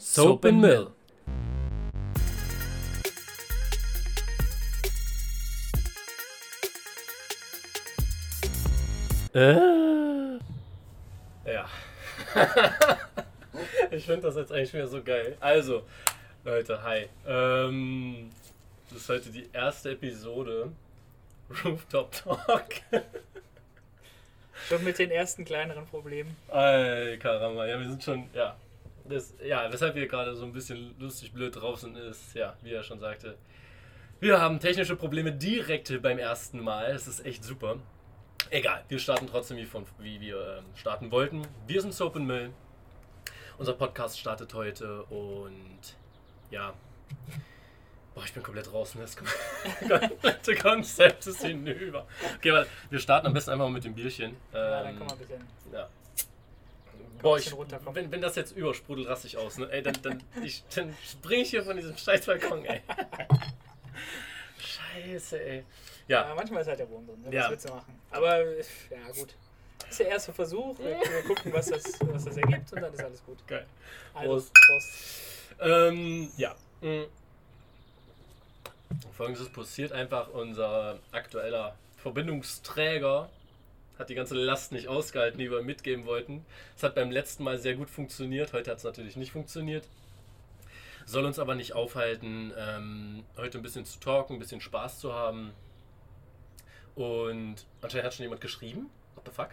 Soap and Mill. Äh. Ja. ich finde das jetzt eigentlich wieder so geil. Also, Leute, hi. Ähm, das ist heute die erste Episode Rooftop Talk. Schon mit den ersten kleineren Problemen. Ey, Karamba, ja, wir sind schon, ja. Das, ja, weshalb wir gerade so ein bisschen lustig blöd drauf sind, ist, ja, wie er schon sagte, wir haben technische Probleme direkt beim ersten Mal. Es ist echt super. Egal, wir starten trotzdem wie, von, wie wir ähm, starten wollten. Wir sind Soap and Mill. Unser Podcast startet heute und ja. Boah, ich bin komplett draußen. Das komplette Konzept ist hinüber. Okay, warte, wir starten am besten einfach mal mit dem Bierchen. Ja, dann Ähm, kann man ein bisschen. ja. Boah, ich, wenn, wenn das jetzt übersprudelt, raste ich aus. Ne? Ey, dann, dann, ich, dann spring ich hier von diesem scheiß Balkon, ey. Scheiße, ey. Ja, Ja, manchmal ist halt der Wurm drin. Ne? Ja. Was willst du machen? Aber ja, gut. Das ist der erste Versuch. Wir, wir gucken, was das, was das ergibt und dann ist alles gut. geil. Also, Prost. Prost. Ähm, ja. Mm. Folgendes passiert einfach, unser aktueller Verbindungsträger hat die ganze Last nicht ausgehalten, die wir mitgeben wollten. Es hat beim letzten Mal sehr gut funktioniert, heute hat es natürlich nicht funktioniert. Soll uns aber nicht aufhalten, ähm, heute ein bisschen zu talken, ein bisschen Spaß zu haben. Und anscheinend hat schon jemand geschrieben. What the fuck?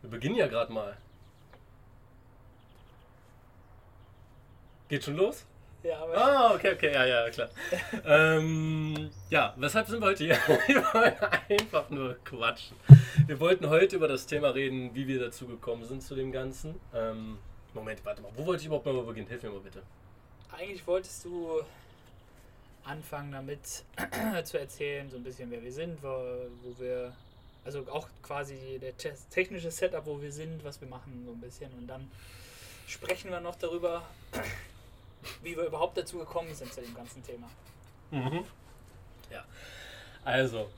Wir beginnen ja gerade mal. Geht schon los? Ja, aber Ah, okay, okay, ja, ja, klar. ähm, ja, weshalb sind wir heute hier? Wir wollen einfach nur quatschen. Wir wollten heute über das Thema reden, wie wir dazu gekommen sind zu dem Ganzen. Ähm, Moment, warte mal, wo wollte ich überhaupt mal beginnen? Hilf mir mal bitte. eigentlich wolltest du anfangen damit zu erzählen, so ein bisschen wer wir sind, wo, wir, also auch quasi der te- technische Setup, wo wir sind, was wir machen, so ein bisschen. Und dann sprechen wir noch darüber, wie wir überhaupt dazu gekommen sind zu dem ganzen Thema. Mhm. Ja, also,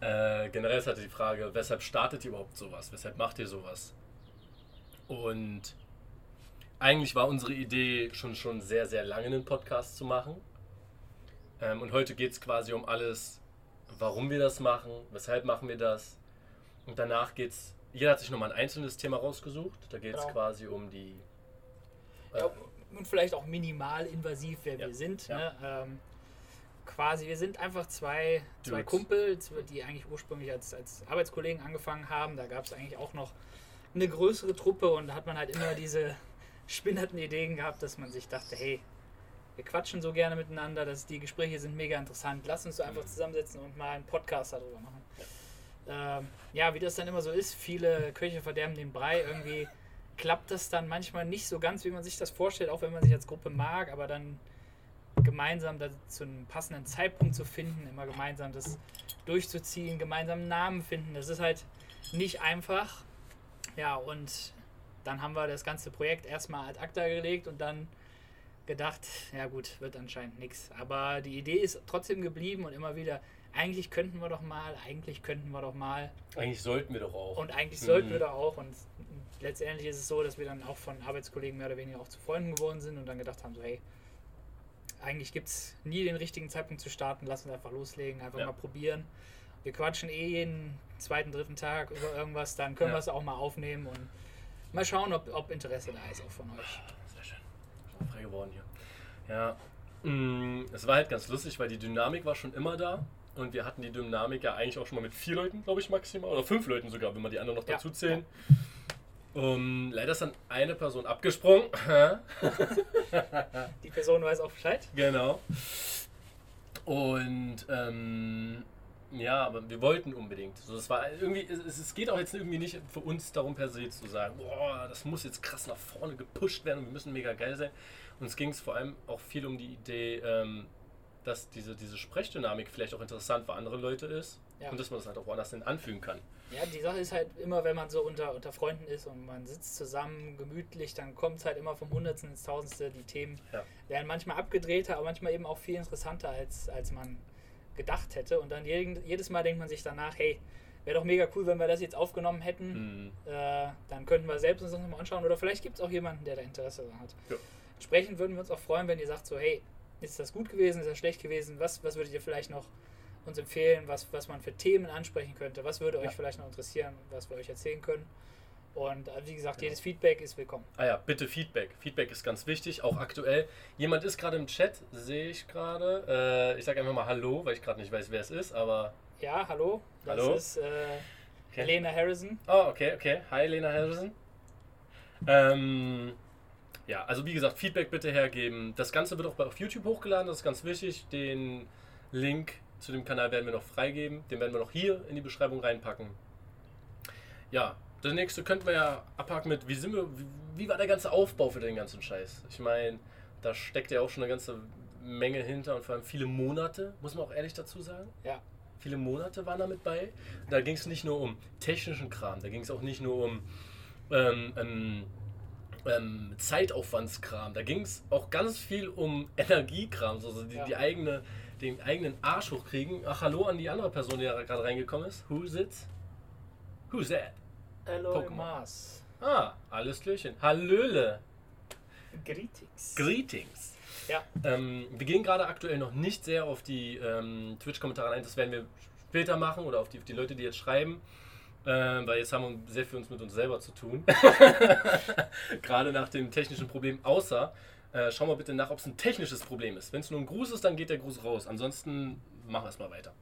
äh, generell ist halt die Frage, weshalb startet ihr überhaupt sowas? Weshalb macht ihr sowas? Und eigentlich war unsere Idee schon, schon sehr, sehr lange einen Podcast zu machen. Ähm, und heute geht es quasi um alles, warum wir das machen, weshalb machen wir das. Und danach geht es, jeder hat sich nochmal ein einzelnes Thema rausgesucht. Da geht es Genau. quasi um die... äh, Ja, und vielleicht auch minimal invasiv, wer Ja, wir sind. ja. Ne? Ähm, quasi, wir sind einfach zwei, zwei. Kumpels, die eigentlich ursprünglich als, als Arbeitskollegen angefangen haben. Da gab es eigentlich auch noch eine größere Truppe und da hat man halt immer diese spinnerten Ideen gehabt, dass man sich dachte, hey, wir quatschen so gerne miteinander, dass die Gespräche sind mega interessant. Lass uns so einfach Mhm. zusammensetzen und mal einen Podcast darüber machen. Ähm, ja, wie das dann immer so ist, viele Köche verderben den Brei. Irgendwie klappt das dann manchmal nicht so ganz, wie man sich das vorstellt, auch wenn man sich als Gruppe mag, aber dann gemeinsam da zu einem passenden Zeitpunkt zu finden, immer gemeinsam das durchzuziehen, gemeinsam einen Namen finden, das ist halt nicht einfach. Ja, und dann haben wir das ganze Projekt erstmal ad acta gelegt und dann gedacht, ja gut, wird anscheinend nichts. Aber die Idee ist trotzdem geblieben und immer wieder, eigentlich könnten wir doch mal, eigentlich könnten wir doch mal. eigentlich sollten wir doch auch. Und eigentlich sollten Mhm. wir da auch. Und letztendlich ist es so, dass wir dann auch von Arbeitskollegen mehr oder weniger auch zu Freunden geworden sind und dann gedacht haben, so hey, eigentlich gibt es nie den richtigen Zeitpunkt zu starten, lass uns einfach loslegen, einfach Ja. mal probieren. Wir quatschen eh jeden zweiten, dritten Tag über irgendwas, dann können Ja. wir es auch mal aufnehmen und mal schauen, ob, ob Interesse da ist auch von euch. Sehr schön. Schon frei geworden hier. Ja. mm, Es war halt ganz lustig, weil die Dynamik war schon immer da. Und wir hatten die Dynamik ja eigentlich auch schon mal mit vier Leuten, glaube ich, maximal. Oder fünf Leuten sogar, wenn wir die anderen noch Ja. dazu zählen. Um, leider ist dann eine Person abgesprungen. Die Person weiß auch Bescheid. genau. Und ähm, ja, aber wir wollten unbedingt. So, das war irgendwie, es, es geht auch jetzt irgendwie nicht für uns darum per se zu sagen, boah, das muss jetzt krass nach vorne gepusht werden und wir müssen mega geil sein. Uns ging es vor allem auch viel um die Idee, ähm, dass diese, diese Sprechdynamik vielleicht auch interessant für andere Leute ist Ja. und dass man das halt auch woanders hin anfügen kann. Ja, die Sache ist halt immer, wenn man so unter, unter Freunden ist und man sitzt zusammen gemütlich, dann kommt es halt immer vom Hundertsten ins Tausendste. Die Themen Ja. werden manchmal abgedrehter, aber manchmal eben auch viel interessanter, als, als man gedacht hätte. Und dann jeden, jedes Mal denkt man sich danach, hey, Wäre doch mega cool, wenn wir das jetzt aufgenommen hätten. Mhm. Äh, dann könnten wir selbst uns das nochmal anschauen. Oder vielleicht gibt es auch jemanden, der da Interesse daran hat. Ja. Entsprechend würden wir uns auch freuen, wenn ihr sagt so, hey, ist das gut gewesen, ist das schlecht gewesen? Was, was würdet ihr vielleicht noch uns empfehlen, was, was man für Themen ansprechen könnte? Was würde euch Ja. vielleicht noch interessieren, was wir euch erzählen können? Und äh, wie gesagt, Genau. jedes Feedback ist willkommen. Ah ja, bitte Feedback. Feedback ist ganz wichtig, auch aktuell. Jemand ist gerade im Chat, sehe ich gerade. Äh, ich sage einfach mal Hallo, weil ich gerade nicht weiß, wer es ist, aber. Ja, hallo, das Hallo? ist äh, Okay. Helena Harrison. Oh, okay, okay. Hi, Lena Harrison. Ähm, ja, also wie gesagt, Feedback bitte hergeben. Das Ganze wird auch bei, auf YouTube hochgeladen, das ist ganz wichtig. Den Link zu dem Kanal werden wir noch freigeben. Den werden wir noch hier in die Beschreibung reinpacken. Ja, das nächste könnten wir ja abhaken mit, wie sind wir, wie, wie war der ganze Aufbau für den ganzen Scheiß? Ich meine, da steckt ja auch schon eine ganze Menge hinter und vor allem viele Monate, muss man auch ehrlich dazu sagen. Ja. Viele Monate waren da mit bei. Da ging es nicht nur um technischen Kram, da ging es auch nicht nur um ähm, ähm, ähm, Zeitaufwandskram, da ging es auch ganz viel um Energiekram, so, so die, Ja. die eigene, den eigenen Arsch hochkriegen. Ach, hallo an die andere Person, die da gerade reingekommen ist. Who's it? Who's that? Hello, Pokémon. Ah, alles Klärchen. Hallöle. Greetings. Greetings. Ja. Ähm, wir gehen gerade aktuell noch nicht sehr auf die ähm, Twitch-Kommentare ein. Das werden wir später machen oder auf die, auf die Leute, die jetzt schreiben. Ähm, weil jetzt haben wir sehr viel uns mit uns selber zu tun. gerade nach dem technischen Problem. Außer, äh, schau mal bitte nach, ob es ein technisches Problem ist. Wenn es nur ein Gruß ist, dann geht der Gruß raus. Ansonsten machen wir es mal weiter.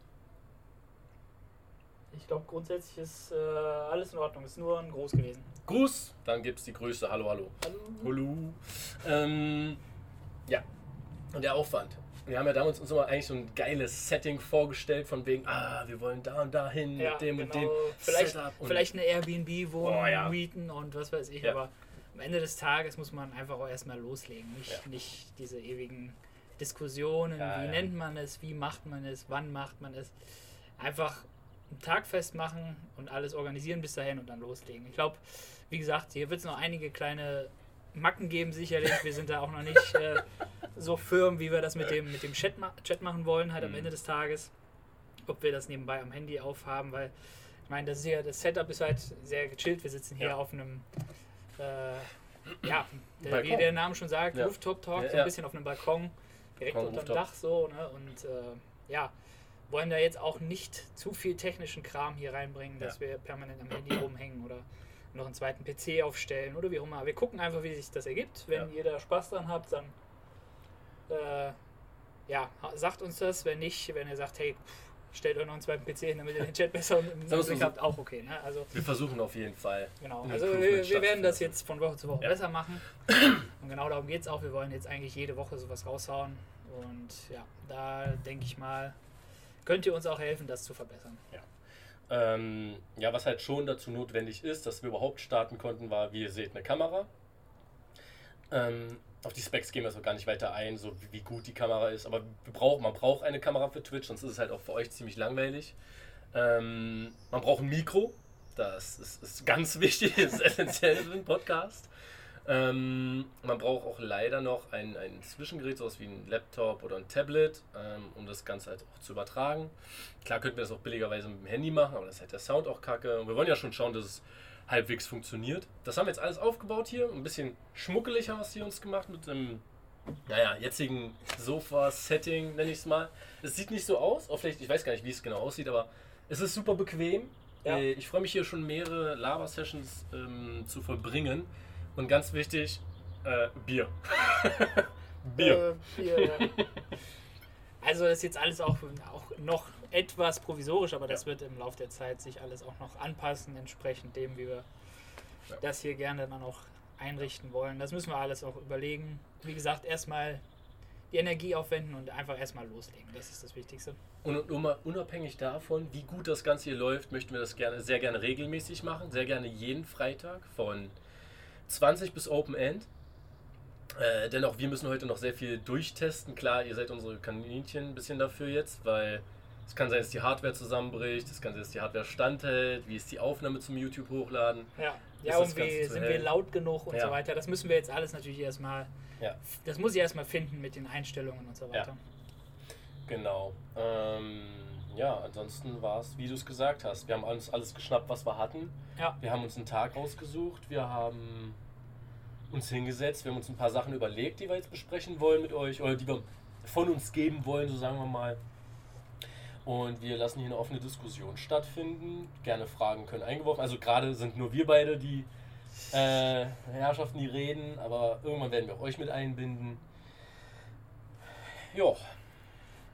Ich glaube, grundsätzlich ist äh, alles in Ordnung. Ist nur ein Groß gewesen. Gruß, dann gibt es die Grüße. Hallo, hallo. Hallo. Hallo. Ähm, ja, und der Aufwand. Wir haben ja damals uns immer eigentlich so ein geiles Setting vorgestellt, von wegen, ah, wir wollen da und da hin Ja, mit dem und genau. dem Vielleicht, Setup. Und vielleicht eine Airbnb-Wohnung Oh, ja. mieten und was weiß ich. Ja. Aber am Ende des Tages muss man einfach auch erstmal loslegen. Nicht, Ja. nicht diese ewigen Diskussionen. Ja, wie ja. nennt man es? Wie macht man es? Wann macht man es? Einfach einen Tag festmachen und alles organisieren bis dahin und dann loslegen. Ich glaube, wie gesagt, hier wird es noch einige kleine Macken geben, sicherlich. Wir sind da auch noch nicht äh, so firm, wie wir das mit dem, mit dem Chat, ma Chat machen wollen, halt am Mhm. Ende des Tages. Ob wir das nebenbei am Handy aufhaben, weil ich meine, das ist ja, das Setup ist halt sehr gechillt. Wir sitzen hier auf einem, äh, ja, der, wie der Name schon sagt, Ja. Rooftop Talk, Ja, so ein bisschen auf einem Balkon, direkt Balkon, unterm Rooftop. Dach so, ne? Und äh, ja, wollen da jetzt auch nicht zu viel technischen Kram hier reinbringen, dass wir permanent am Handy rumhängen oder noch einen zweiten PC aufstellen oder wie auch immer. Wir gucken einfach, wie sich das ergibt. Wenn ihr da Spaß dran habt, dann äh, ja, sagt uns das. Wenn nicht, wenn ihr sagt, hey, pff, stellt euch noch einen zweiten PC hin, damit ihr den Chat besser im so. habt, auch okay. Ne? Also wir versuchen auf jeden Fall. Genau, also wir, wir werden das jetzt von Woche zu Woche Ja. besser machen. Und genau darum geht es auch. Wir wollen jetzt eigentlich jede Woche sowas raushauen. Und ja, da denke ich mal, könnt ihr uns auch helfen, das zu verbessern. Ähm, ja, was halt schon dazu notwendig ist, dass wir überhaupt starten konnten, war, wie ihr seht, eine Kamera. Ähm, auf die Specs gehen wir so gar nicht weiter ein, so wie, wie gut die Kamera ist. Aber brauchen, man braucht eine Kamera für Twitch, sonst ist es halt auch für euch ziemlich langweilig. Ähm, man braucht ein Mikro, das ist, ist ganz wichtig, ist essentiell für einen Podcast. Ähm, man braucht auch leider noch ein, ein Zwischengerät, sowas wie ein Laptop oder ein Tablet, ähm, um das Ganze halt auch zu übertragen. Klar könnten wir das auch billigerweise mit dem Handy machen, aber das ist halt der Sound auch kacke. Und wir wollen ja schon schauen, dass es halbwegs funktioniert. Das haben wir jetzt alles aufgebaut hier. Ein bisschen schmuckelig haben wir es hier uns gemacht mit einem, naja, jetzigen Sofa-Setting, nenne ich es mal. Es sieht nicht so aus, auch vielleicht, ich weiß gar nicht, wie es genau aussieht, aber es ist super bequem. Ja. Äh, Ich freue mich hier schon mehrere Lava-Sessions ähm, zu vollbringen. Und ganz wichtig, äh, Bier. Bier. Äh, Bier ja. Also das ist jetzt alles auch, auch noch etwas provisorisch, aber das Ja. wird im Laufe der Zeit sich alles auch noch anpassen, entsprechend dem, wie wir Ja. das hier gerne dann auch einrichten wollen. Das müssen wir alles auch überlegen. Wie gesagt, erstmal die Energie aufwenden und einfach erstmal loslegen. Das ist das Wichtigste. Und unabhängig davon, wie gut das Ganze hier läuft, möchten wir das gerne, sehr gerne regelmäßig machen. Sehr gerne jeden Freitag von 20 bis Open End. Äh, denn auch wir müssen heute noch sehr viel durchtesten. Klar, ihr seid unsere Kaninchen ein bisschen dafür jetzt, weil es kann sein, dass die Hardware zusammenbricht, es kann sein, dass die Hardware standhält, wie ist die Aufnahme zum YouTube hochladen. Ja, ja und wie sind hell? wir laut genug und Ja. so weiter. Das müssen wir jetzt alles natürlich erstmal, Ja. das muss ich erstmal finden mit den Einstellungen und so weiter. Genau. Ähm, ja, ansonsten war es, wie du es gesagt hast. Wir haben uns alles geschnappt, was wir hatten. Ja. Wir haben uns einen Tag ausgesucht. Wir haben uns hingesetzt. Wir haben uns ein paar Sachen überlegt, die wir jetzt besprechen wollen mit euch oder die wir von uns geben wollen, so sagen wir mal. Und wir lassen hier eine offene Diskussion stattfinden. Gerne Fragen können eingeworfen. Also gerade sind nur wir beide die äh, Herrschaften, die reden, aber irgendwann werden wir euch mit einbinden. Ja,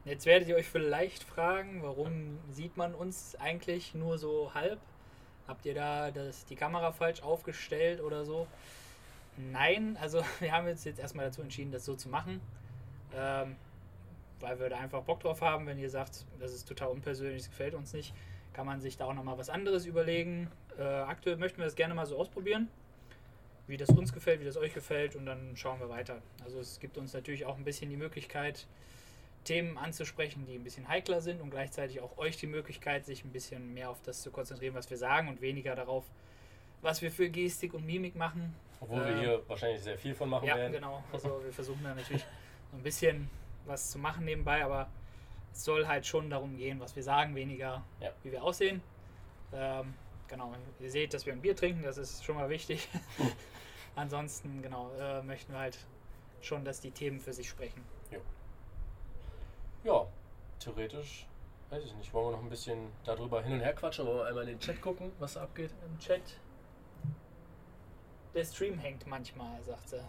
Jetzt werdet ihr euch vielleicht fragen, warum sieht man uns eigentlich nur so halb? Habt ihr da das, die Kamera falsch aufgestellt oder so? Nein, also wir haben uns jetzt erstmal dazu entschieden, das so zu machen. Ähm, weil wir da einfach Bock drauf haben. Wenn ihr sagt, das ist total unpersönlich, das gefällt uns nicht, kann man sich da auch nochmal was anderes überlegen. Äh, aktuell möchten wir das gerne mal so ausprobieren, wie das uns gefällt, wie das euch gefällt und dann schauen wir weiter. Also es gibt uns natürlich auch ein bisschen die Möglichkeit, Themen anzusprechen, die ein bisschen heikler sind und gleichzeitig auch euch die Möglichkeit, sich ein bisschen mehr auf das zu konzentrieren, was wir sagen und weniger darauf, was wir für Gestik und Mimik machen. obwohl wir Ähm, hier wahrscheinlich sehr viel von machen Ja, werden. genau. Also wir versuchen da natürlich so ein bisschen was zu machen nebenbei, aber es soll halt schon darum gehen, was wir sagen, weniger Ja. wie wir aussehen. Ähm, genau, ihr seht, dass wir ein Bier trinken, das ist schon mal wichtig. Ansonsten, genau, äh, möchten wir halt schon, dass die Themen für sich sprechen. Ja, theoretisch, weiß ich nicht, wollen wir noch ein bisschen darüber hin und her quatschen, wollen wir einmal in den Chat gucken, was abgeht. Im Chat. Der Stream hängt manchmal, sagt sie.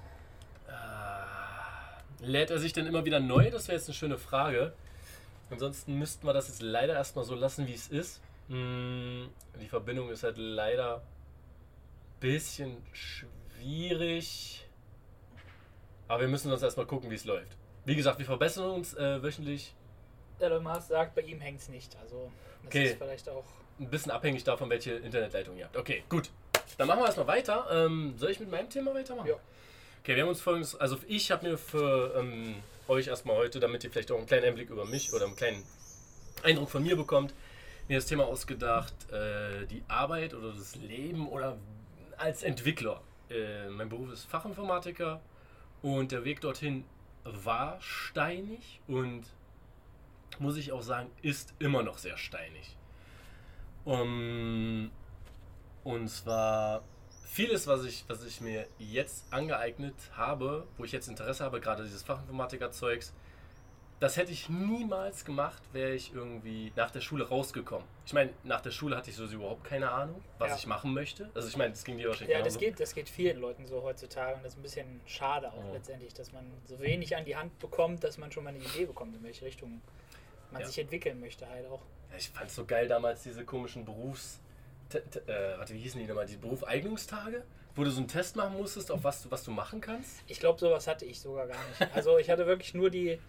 Ah, lädt er sich denn immer wieder neu? Das wäre jetzt eine schöne Frage. Ansonsten müssten wir das jetzt leider erstmal so lassen, wie es ist. Mm, Die Verbindung ist halt leider ein bisschen schwierig. Aber wir müssen uns erstmal gucken, wie es läuft. Wie gesagt, wir verbessern uns äh, wöchentlich. Elon Musk sagt, bei ihm hängt es nicht. Also das Okay. ist vielleicht auch. Ein bisschen abhängig davon, welche Internetleitung ihr habt. Okay, gut. Dann machen wir erstmal weiter. Ähm, soll ich mit meinem Thema weitermachen? Ja. Okay, wir haben uns folgendes, also ich habe mir für ähm, euch erstmal heute, damit ihr vielleicht auch einen kleinen Einblick über mich oder einen kleinen Eindruck von mir bekommt, mir das Thema ausgedacht, äh, die Arbeit oder das Leben oder als Entwickler. Äh, mein Beruf ist Fachinformatiker und der Weg dorthin war steinig und muss ich auch sagen, ist immer noch sehr steinig. Um, und zwar vieles, was ich, was ich mir jetzt angeeignet habe, wo ich jetzt Interesse habe, gerade dieses Fachinformatiker-Zeugs, das hätte ich niemals gemacht, wäre ich irgendwie nach der Schule rausgekommen. Ich meine, nach der Schule hatte ich sowieso überhaupt keine Ahnung, was Ja. ich machen möchte. Also ich meine, das ging dir wahrscheinlich Ja, das genauso. geht, das geht vielen Leuten so heutzutage und das ist ein bisschen schade auch Ja. letztendlich, dass man so wenig an die Hand bekommt, dass man schon mal eine Idee bekommt, in welche Richtung man Ja. sich entwickeln möchte halt auch. Ja, Ich fand es so geil damals, diese komischen Berufs... Te- Äh, warte, wie hießen die nochmal? Die Berufeignungstage? Wo du so einen Test machen musstest, auf was du, was du machen kannst? Ich glaube, sowas hatte ich sogar gar nicht. Also ich hatte wirklich nur die,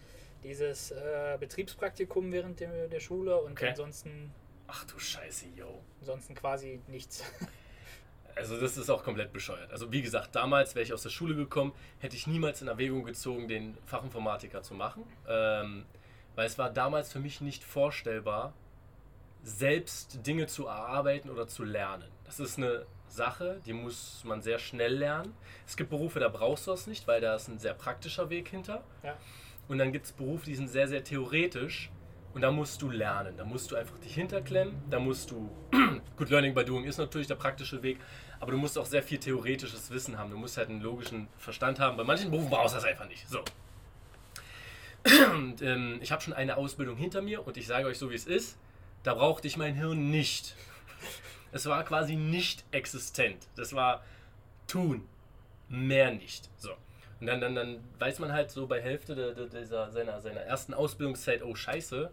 dieses äh, Betriebspraktikum während der, der Schule und Okay. ansonsten, Ach du Scheiße, yo. ansonsten quasi nichts. Also das ist auch komplett bescheuert. Also wie gesagt, damals wäre ich aus der Schule gekommen, hätte ich niemals in Erwägung gezogen, den Fachinformatiker zu machen. Ähm, weil es war damals für mich nicht vorstellbar, selbst Dinge zu erarbeiten oder zu lernen. Das ist eine Sache, die muss man sehr schnell lernen. Es gibt Berufe, da brauchst du das nicht, weil da ist ein sehr praktischer Weg hinter. Ja. Und dann gibt es Berufe, die sind sehr, sehr theoretisch. Und da musst du lernen. Da musst du einfach dich hinterklemmen. Da musst du. Gut, Learning by Doing ist natürlich der praktische Weg. Aber du musst auch sehr viel theoretisches Wissen haben. Du musst halt einen logischen Verstand haben. Bei manchen Berufen brauchst du das einfach nicht. So. Und, ähm, ich habe schon eine Ausbildung hinter mir und ich sage euch so, wie es ist. Da brauchte ich mein Hirn nicht. Es war quasi nicht existent. Das war tun. Mehr nicht. So. Und dann, dann, dann weiß man halt so bei Hälfte der, der, dieser, seiner, seiner ersten Ausbildungszeit, oh scheiße,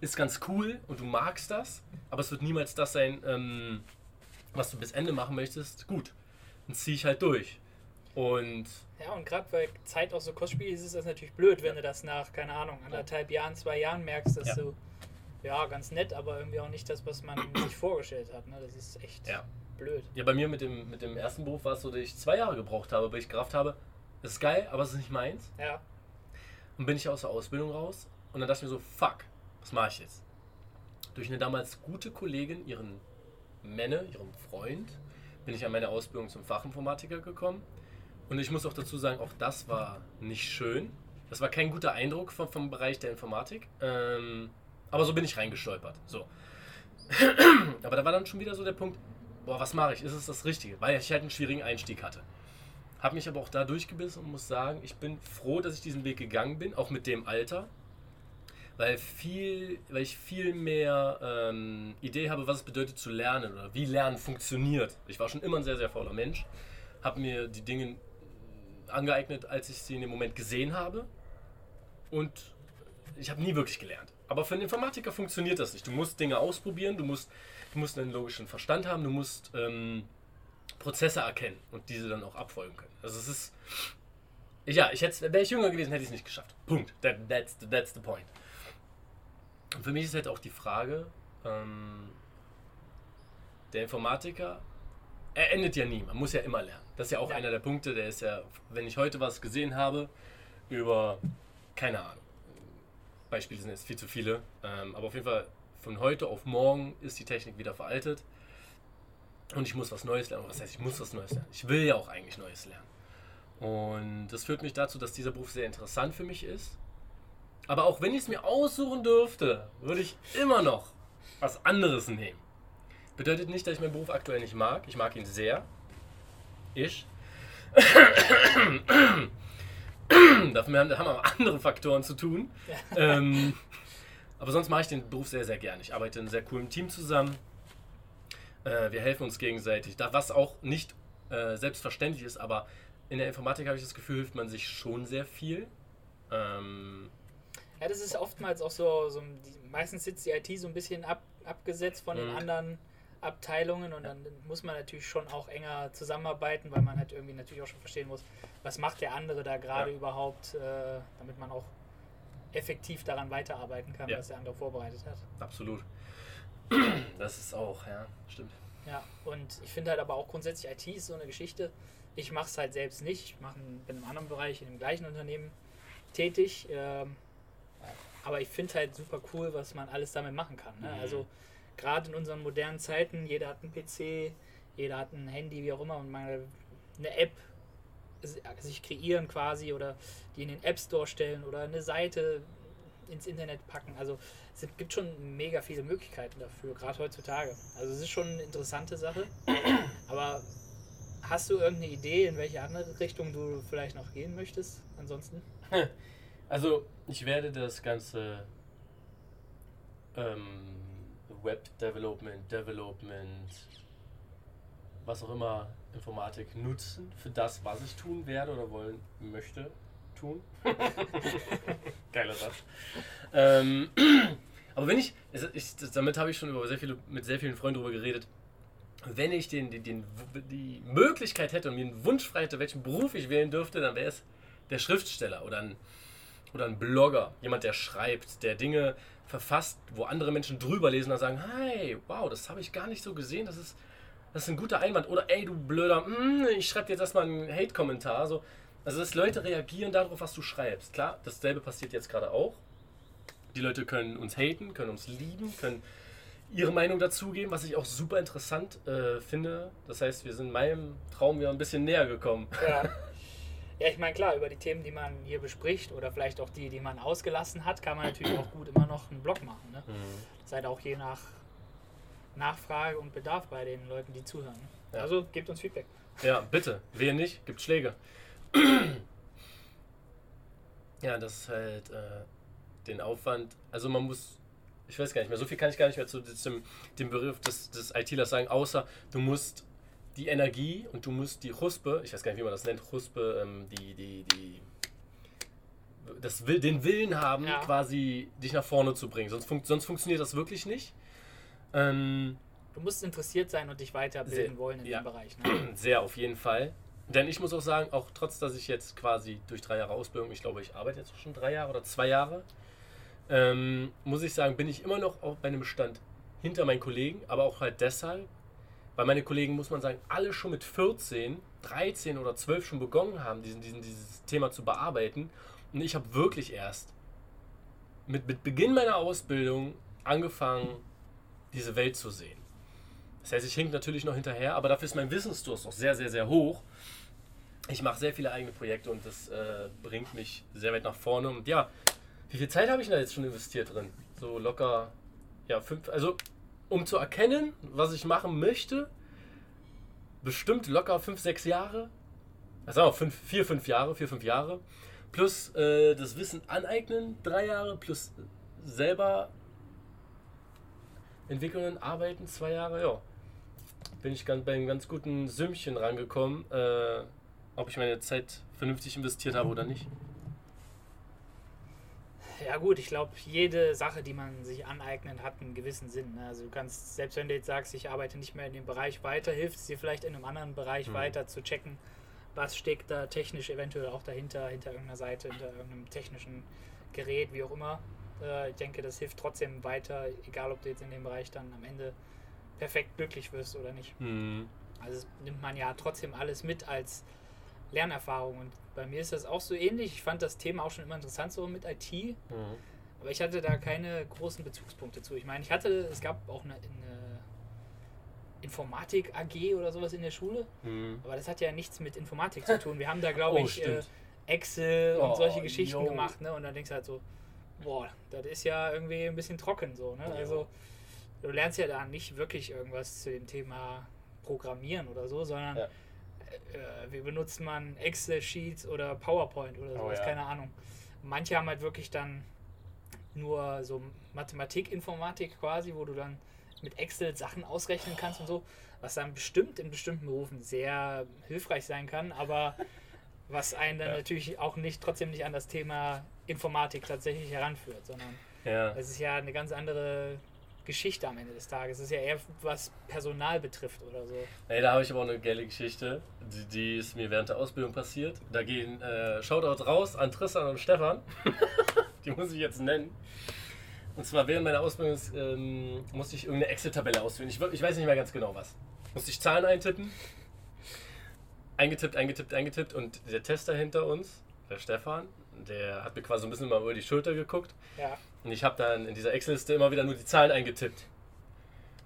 ist ganz cool und du magst das, aber es wird niemals das sein, ähm, was du bis Ende machen möchtest. Gut, dann ziehe ich halt durch. Und Ja, und gerade weil Zeit auch so kostspielig ist, ist das natürlich blöd, wenn du das nach, keine Ahnung, anderthalb Jahren, zwei Jahren merkst, dass Ja. du, ja, ganz nett, aber irgendwie auch nicht das, was man sich vorgestellt hat. Ne? Das ist echt Ja. blöd. ja, bei mir mit dem, mit dem ersten Beruf war es so, dass ich zwei Jahre gebraucht habe, bis ich gerafft habe, das ist geil, aber es ist nicht meins. Ja, Und bin ich aus der Ausbildung raus und dann dachte ich mir so, fuck, was mache ich jetzt? Durch eine damals gute Kollegin, ihren Männer, ihrem Freund, bin ich an meine Ausbildung zum Fachinformatiker gekommen. Und ich muss auch dazu sagen, auch das war nicht schön. Das war kein guter Eindruck vom, vom Bereich der Informatik. Ähm, Aber so bin ich reingestolpert. So. Aber da war dann schon wieder so der Punkt, boah, was mache ich? Ist es das Richtige? Weil ich halt einen schwierigen Einstieg hatte. Habe mich aber auch da durchgebissen und muss sagen, ich bin froh, dass ich diesen Weg gegangen bin, auch mit dem Alter. Weil, viel, weil ich viel mehr ähm, Idee habe, was es bedeutet zu lernen oder wie Lernen funktioniert. Ich war schon immer ein sehr, sehr fauler Mensch. Habe mir die Dinge angeeignet, als ich sie in dem Moment gesehen habe. Und ich habe nie wirklich gelernt. Aber für einen Informatiker funktioniert das nicht. Du musst Dinge ausprobieren, du musst, du musst einen logischen Verstand haben, du musst ähm, Prozesse erkennen und diese dann auch abfolgen können. Also es ist. Ja, ich hätte, wäre ich jünger gewesen, hätte ich es nicht geschafft. Punkt. That, that's, the, that's the point. Und für mich ist halt auch die Frage, ähm, der Informatiker, er endet ja nie, man muss ja immer lernen. Das ist ja auch ja. einer der Punkte, der ist ja, wenn ich heute was gesehen habe, über, keine Ahnung, Beispiele sind jetzt viel zu viele, ähm, aber auf jeden Fall von heute auf morgen ist die Technik wieder veraltet und ich muss was Neues lernen. Was heißt, ich muss was Neues lernen? Ich will ja auch eigentlich Neues lernen. Und das führt mich dazu, dass dieser Beruf sehr interessant für mich ist. Aber auch wenn ich es mir aussuchen dürfte, würde ich immer noch was anderes nehmen. Bedeutet nicht, dass ich meinen Beruf aktuell nicht mag. Ich mag ihn sehr. Ich. Dafür haben aber andere Faktoren zu tun. ähm, aber sonst mache ich den Beruf sehr, sehr gerne. Ich arbeite in einem sehr coolen Team zusammen. Äh, wir helfen uns gegenseitig. Da, was auch nicht äh, selbstverständlich ist, aber in der Informatik habe ich das Gefühl, hilft man sich schon sehr viel. Ähm, ja, das ist oftmals auch so, so meistens sitzt die IT so ein bisschen ab, abgesetzt von den mhm. anderen Abteilungen und dann muss man natürlich schon auch enger zusammenarbeiten, weil man halt irgendwie natürlich auch schon verstehen muss, was macht der andere da gerade ja. überhaupt, äh, damit man auch effektiv daran weiterarbeiten kann, ja. was der andere vorbereitet hat. Absolut. Das ist auch, ja, stimmt. Ja, und ich finde halt aber auch grundsätzlich IT ist so eine Geschichte. Ich mache es halt selbst nicht. Ich mach, bin in einem anderen Bereich, in dem gleichen Unternehmen tätig. Ähm, aber ich finde halt super cool, was man alles damit machen kann. Ne? Mhm. Also gerade in unseren modernen Zeiten, jeder hat einen PC, jeder hat ein Handy, wie auch immer, und mal eine App sich kreieren quasi oder die in den App Store stellen oder eine Seite ins Internet packen. Also es gibt schon mega viele Möglichkeiten dafür, gerade heutzutage. Also es ist schon eine interessante Sache. Aber hast du irgendeine Idee, in welche andere Richtung du vielleicht noch gehen möchtest? Ansonsten? Also ich werde das ganze ähm, Web Development, Development, was auch immer Informatik nutzen für das, was ich tun werde oder wollen möchte tun. Geiler Satz. Ähm, aber wenn ich, ich damit habe ich schon über sehr viele, mit sehr vielen Freunden darüber geredet, wenn ich den, den, den, die Möglichkeit hätte und mir einen Wunsch frei hätte, welchen Beruf ich wählen dürfte, dann wäre es der Schriftsteller oder ein, oder ein Blogger, jemand, der schreibt, der Dinge verfasst, wo andere Menschen drüber lesen und sagen, hey, wow, das habe ich gar nicht so gesehen, das ist, das ist ein guter Einwand. Oder ey, du blöder, mm, ich schreibe dir jetzt erstmal einen Hate-Kommentar. So. Also, dass Leute reagieren darauf, was du schreibst. Klar, dasselbe passiert jetzt gerade auch. Die Leute können uns haten, können uns lieben, können ihre Meinung dazugeben, was ich auch super interessant äh, finde. Das heißt, wir sind meinem Traum wieder ein bisschen näher gekommen. Ja. Ja, ich meine, klar, über die Themen, die man hier bespricht oder vielleicht auch die, die man ausgelassen hat, kann man natürlich auch gut immer noch einen Blog machen. Ne? Mhm. Das ist halt auch je nach Nachfrage und Bedarf bei den Leuten, die zuhören. Ja. Also gebt uns Feedback. Ja, bitte. Wer nicht, gibt Schläge. ja, das ist halt äh, den Aufwand. Also man muss, ich weiß gar nicht mehr, so viel kann ich gar nicht mehr zu dem, dem Begriff des, des ITlers sagen, außer du musst die Energie und du musst die Huspe, ich weiß gar nicht, wie man das nennt, Huspe, ähm, die, die, die, das will, den Willen haben, ja. quasi dich nach vorne zu bringen. Sonst, fun sonst funktioniert das wirklich nicht. Ähm, du musst interessiert sein und dich weiterbilden sehr, wollen in ja, dem Bereich. Ne? Sehr, auf jeden Fall. Denn ich muss auch sagen, auch trotz, dass ich jetzt quasi durch drei Jahre Ausbildung, ich glaube, ich arbeite jetzt schon drei Jahre oder zwei Jahre, ähm, muss ich sagen, bin ich immer noch auf einem Stand hinter meinen Kollegen, aber auch halt deshalb, weil meine Kollegen, muss man sagen, alle schon mit 14, 13 oder 12 schon begonnen haben, diesen, diesen, dieses Thema zu bearbeiten. Und ich habe wirklich erst mit, mit Beginn meiner Ausbildung angefangen, diese Welt zu sehen. Das heißt, ich hink natürlich noch hinterher, aber dafür ist mein Wissensdurst noch sehr, sehr, sehr hoch. Ich mache sehr viele eigene Projekte und das äh, bringt mich sehr weit nach vorne. Und ja, wie viel Zeit habe ich da jetzt schon investiert drin? so locker, ja, fünf, also um zu erkennen, was ich machen möchte, bestimmt locker fünf, sechs Jahre. Also auch fünf, vier, fünf Jahre, vier, fünf Jahre. Plus äh, das Wissen aneignen, drei Jahre, plus selber entwickeln, arbeiten, zwei Jahre, ja. Bin ich ganz, bei einem ganz guten Sümmchen rangekommen, äh, ob ich meine Zeit vernünftig investiert habe oder nicht. Ja gut, ich glaube, jede Sache, die man sich aneignet, hat einen gewissen Sinn. ne? Also du kannst, selbst wenn du jetzt sagst, ich arbeite nicht mehr in dem Bereich weiter, hilft es dir vielleicht in einem anderen Bereich Mhm. weiter zu checken, was steckt da technisch eventuell auch dahinter, hinter irgendeiner Seite, hinter irgendeinem technischen Gerät, wie auch immer. Äh, ich denke, das hilft trotzdem weiter, egal ob du jetzt in dem Bereich dann am Ende perfekt glücklich wirst oder nicht. Hm. Also das nimmt man ja trotzdem alles mit als Lernerfahrung. Und bei mir ist das auch so ähnlich. Ich fand das Thema auch schon immer interessant so mit IT. Mhm. Aber ich hatte da keine großen Bezugspunkte zu. Ich meine, ich hatte, es gab auch eine, eine Informatik AG oder sowas in der Schule, Hm. aber das hat ja nichts mit Informatik zu tun. Wir haben da, glaube Oh, ich, äh. Excel und Oh, solche Geschichten yo. gemacht, ne? Und dann denkst du halt so, boah, das ist ja irgendwie ein bisschen trocken so, ne? Jo. Also du lernst ja da nicht wirklich irgendwas zu dem Thema Programmieren oder so, sondern Ja. Äh, wie benutzt man Excel-Sheets oder PowerPoint oder Oh, sowas, ja. keine Ahnung. Manche haben halt wirklich dann nur so Mathematik, Informatik quasi, wo du dann mit Excel Sachen ausrechnen kannst und so, was dann bestimmt in bestimmten Berufen sehr hilfreich sein kann, aber was einen dann Ja. natürlich auch nicht trotzdem nicht an das Thema Informatik tatsächlich heranführt, sondern Ja. es ist ja eine ganz andere Geschichte am Ende des Tages. Es ist ja eher was Personal betrifft oder so. Ey, da habe ich aber auch eine geile Geschichte, die, die ist mir während der Ausbildung passiert. Da gehen äh, Shoutout raus an Tristan und Stefan. die muss ich jetzt nennen. Und zwar während meiner Ausbildung ähm, musste ich irgendeine Excel-Tabelle ausführen. Ich, ich weiß nicht mehr ganz genau was. Musste ich Zahlen eintippen. Eingetippt, eingetippt, eingetippt. Und der Tester hinter uns, der Stefan, der hat mir quasi so ein bisschen mal über die Schulter geguckt. Ja, Und ich habe dann in dieser Excel-Liste immer wieder nur die Zahlen eingetippt.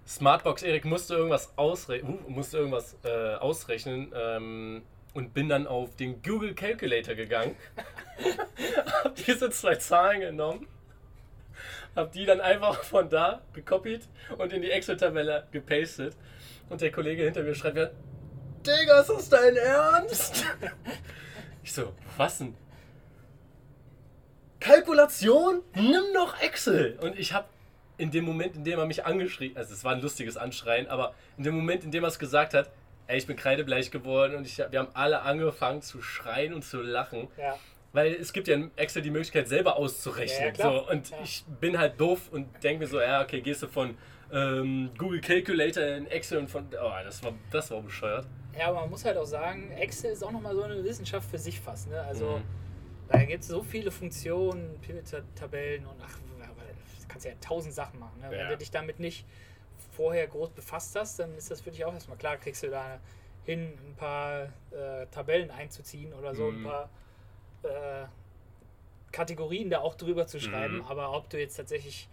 Smartbox Erik musste irgendwas, ausre uh, musste irgendwas äh, ausrechnen ähm, und bin dann auf den Google Calculator gegangen. hab diese zwei Zahlen genommen, hab die dann einfach von da gekopiert und in die Excel-Tabelle gepastet. Und der Kollege hinter mir schreibt mir, Digga, ist das dein Ernst? ich so, was denn? Kalkulation? Nimm doch Excel! Und ich habe in dem Moment, in dem er mich angeschrien, also es war ein lustiges Anschreien, aber in dem Moment, in dem er es gesagt hat, ey, ich bin kreidebleich geworden und ich, wir haben alle angefangen zu schreien und zu lachen, ja. weil es gibt ja in Excel die Möglichkeit selber auszurechnen. Ja, so, und Ja. ich bin halt doof und denke mir so, ja, okay, gehst du von ähm, Google Calculator in Excel und von, oh, das war, das war bescheuert. Ja, aber man muss halt auch sagen, Excel ist auch nochmal so eine Wissenschaft für sich fast. Ne? Also Mhm. Da gibt es so viele Funktionen, Pivot-Tabellen und ach, kannst ja tausend Sachen machen. Ne? Ja. Wenn du dich damit nicht vorher groß befasst hast, dann ist das für dich auch erstmal klar, kriegst du da hin, ein paar äh, Tabellen einzuziehen oder so, ein Mhm. paar äh, Kategorien da auch drüber zu schreiben. Mhm. Aber ob du jetzt tatsächlich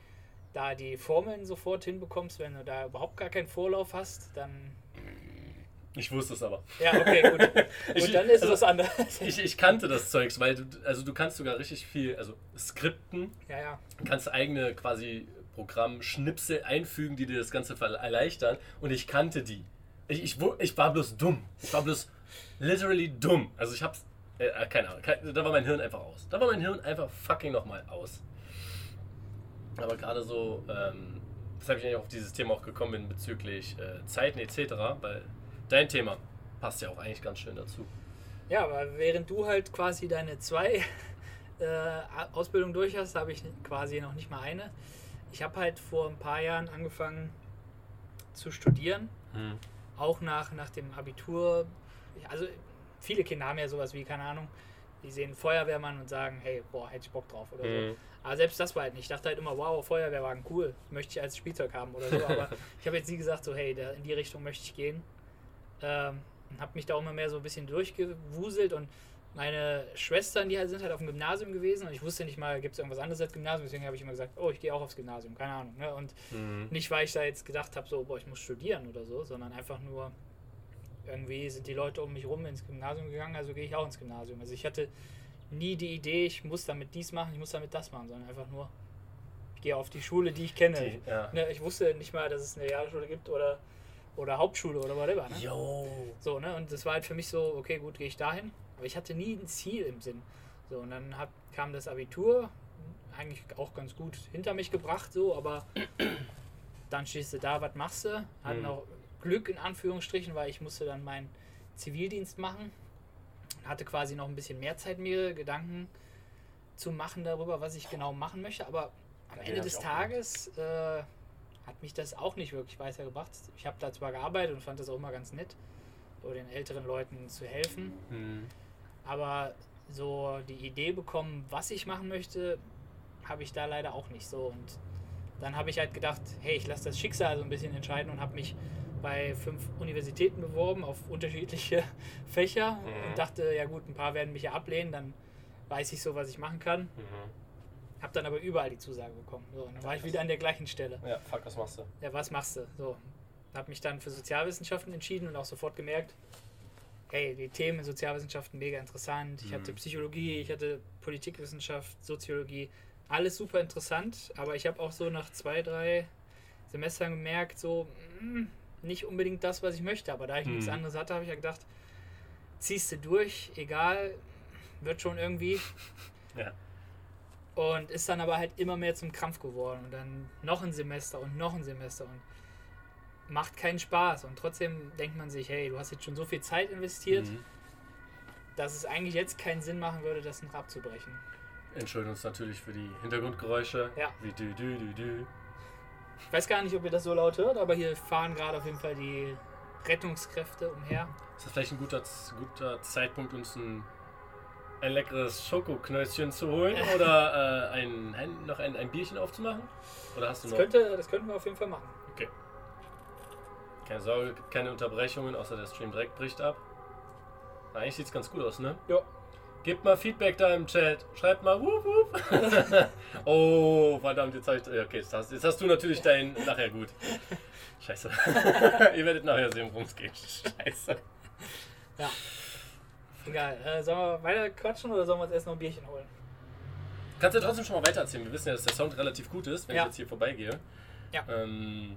da die Formeln sofort hinbekommst, wenn du da überhaupt gar keinen Vorlauf hast, dann Ich wusste es aber. ja, okay, gut. Ich- Und dann ist also- es was anderes. Ich, ich kannte das Zeugs, weil du, also du kannst sogar richtig viel, also Skripten, Ja, ja. kannst eigene quasi Programmschnipsel einfügen, die dir das Ganze erleichtern. Und ich kannte die. Ich, ich, ich war bloß dumm. Ich war bloß literally dumm. Also ich hab's, äh, äh, keine Ahnung, da war mein Hirn einfach aus. Da war mein Hirn einfach fucking nochmal aus. Aber gerade so, ähm, weshalb ich eigentlich auf dieses Thema auch gekommen bin bezüglich äh, Zeiten etc., weil dein Thema passt ja auch eigentlich ganz schön dazu. Ja, aber während du halt quasi deine zwei äh, Ausbildungen durch hast, habe ich quasi noch nicht mal eine. Ich habe halt vor ein paar Jahren angefangen zu studieren, auch nach, nach dem Abitur. Also viele Kinder haben ja sowas wie, keine Ahnung, die sehen Feuerwehrmann und sagen, hey, boah, hätte ich Bock drauf oder so. Mhm. Aber selbst das war halt nicht. Ich dachte halt immer, wow, Feuerwehrwagen, cool, möchte ich als Spielzeug haben oder so. Aber ich habe jetzt nie gesagt, so, hey, da, in die Richtung möchte ich gehen. Ähm, und habe mich da auch immer mehr so ein bisschen durchgewuselt und meine Schwestern, die halt sind halt auf dem Gymnasium gewesen und ich wusste nicht mal, gibt es irgendwas anderes als Gymnasium, deswegen habe ich immer gesagt, oh, ich gehe auch aufs Gymnasium, keine Ahnung. Ne? Und Mhm. nicht, weil ich da jetzt gedacht habe, so, boah, ich muss studieren oder so, sondern einfach nur, irgendwie sind die Leute um mich rum ins Gymnasium gegangen, also gehe ich auch ins Gymnasium. Also ich hatte nie die Idee, ich muss damit dies machen, ich muss damit das machen, sondern einfach nur, gehe auf die Schule, die ich kenne. Die, ja. Ne, ich wusste nicht mal, dass es eine Realschule gibt oder, oder Hauptschule oder whatever. Ne? Jo. So, ne? Und das war halt für mich so, okay, gut, gehe ich dahin. Aber ich hatte nie ein Ziel im Sinn. So, und dann hab, kam das Abitur, eigentlich auch ganz gut hinter mich gebracht, so, aber dann stehst du da, was machst du? Hatten Mhm. auch Glück in Anführungsstrichen, weil ich musste dann meinen Zivildienst machen. Hatte quasi noch ein bisschen mehr Zeit, mir Gedanken zu machen darüber, was ich genau machen möchte. Aber am Ja, Ende des Tages äh, hat mich das auch nicht wirklich weitergebracht. Ich habe da zwar gearbeitet und fand das auch immer ganz nett, so den älteren Leuten zu helfen. Hm. Aber so die Idee bekommen, was ich machen möchte, habe ich da leider auch nicht so. Und dann habe ich halt gedacht, hey, ich lasse das Schicksal so ein bisschen entscheiden und habe mich bei fünf Universitäten beworben auf unterschiedliche Fächer Mhm. und dachte, ja gut, ein paar werden mich ja ablehnen, dann weiß ich so, was ich machen kann. Mhm. Habe dann aber überall die Zusage bekommen. So, dann war ich wieder an der gleichen Stelle. Ja, fuck, was machst du? Ja, was machst du? So, habe mich dann für Sozialwissenschaften entschieden und auch sofort gemerkt, hey, die Themen in Sozialwissenschaften mega interessant. Ich Mhm. hatte Psychologie, ich hatte Politikwissenschaft, Soziologie, alles super interessant, aber ich habe auch so nach zwei, drei Semestern gemerkt, so mm, nicht unbedingt das, was ich möchte, aber da ich nichts Mhm. anderes hatte, habe ich ja gedacht, ziehst du durch, egal, wird schon irgendwie. Ja. Und ist dann aber halt immer mehr zum Krampf geworden. Und dann noch ein Semester und noch ein Semester und macht keinen Spaß. Und trotzdem denkt man sich, hey, du hast jetzt schon so viel Zeit investiert, Mhm. dass es eigentlich jetzt keinen Sinn machen würde, das noch abzubrechen. Entschuldigen uns natürlich für die Hintergrundgeräusche. Ja. Wie dü dü dü dü. Ich weiß gar nicht, ob ihr das so laut hört, aber hier fahren gerade auf jeden Fall die Rettungskräfte umher. Ist das vielleicht ein guter, guter Zeitpunkt, uns ein, ein leckeres Schokoknöschen zu holen? Oder äh, ein, ein, noch ein, ein Bierchen aufzumachen? Oder hast du Das, noch? könnte, das könnten wir auf jeden Fall machen. Okay. Keine Sorge, gibt keine Unterbrechungen, außer der Stream direkt bricht ab. Na, Eigentlich sieht es ganz gut aus, ne? Ja. Gebt mal Feedback da im Chat. Schreibt mal wup wup. oh, verdammt, jetzt, ich, okay, jetzt, hast, jetzt hast du natürlich dein. Nachher gut. Scheiße. Ihr werdet nachher sehen, worum es geht. Scheiße. Ja. Egal. Äh, sollen wir weiter quatschen oder sollen wir uns erst noch ein Bierchen holen? Kannst du trotzdem schon mal weitererzählen? Wir wissen ja, dass der Sound relativ gut ist, wenn Ja. ich jetzt hier vorbeigehe. Ja. Ähm,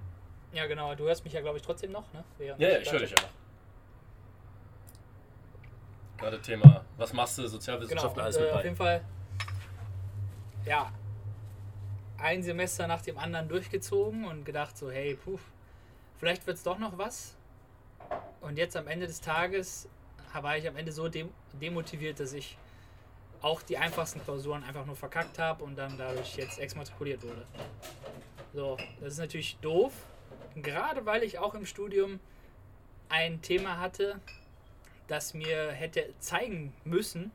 Ja, genau. Du hörst mich ja, glaube ich, trotzdem noch, ne? Während ja, ja, ich höre dich auch. Gerade Thema, was machst du, Genau, Sozialwissenschaften, alles äh, mit auf bei. jeden Fall, ja, ein Semester nach dem anderen durchgezogen und gedacht so, hey, puh, vielleicht wird es doch noch was. Und jetzt am Ende des Tages war ich am Ende so dem, demotiviert, dass ich auch die einfachsten Klausuren einfach nur verkackt habe und dann dadurch jetzt exmatrikuliert wurde. So, das ist natürlich doof, gerade weil ich auch im Studium ein Thema hatte, das mir hätte zeigen müssen,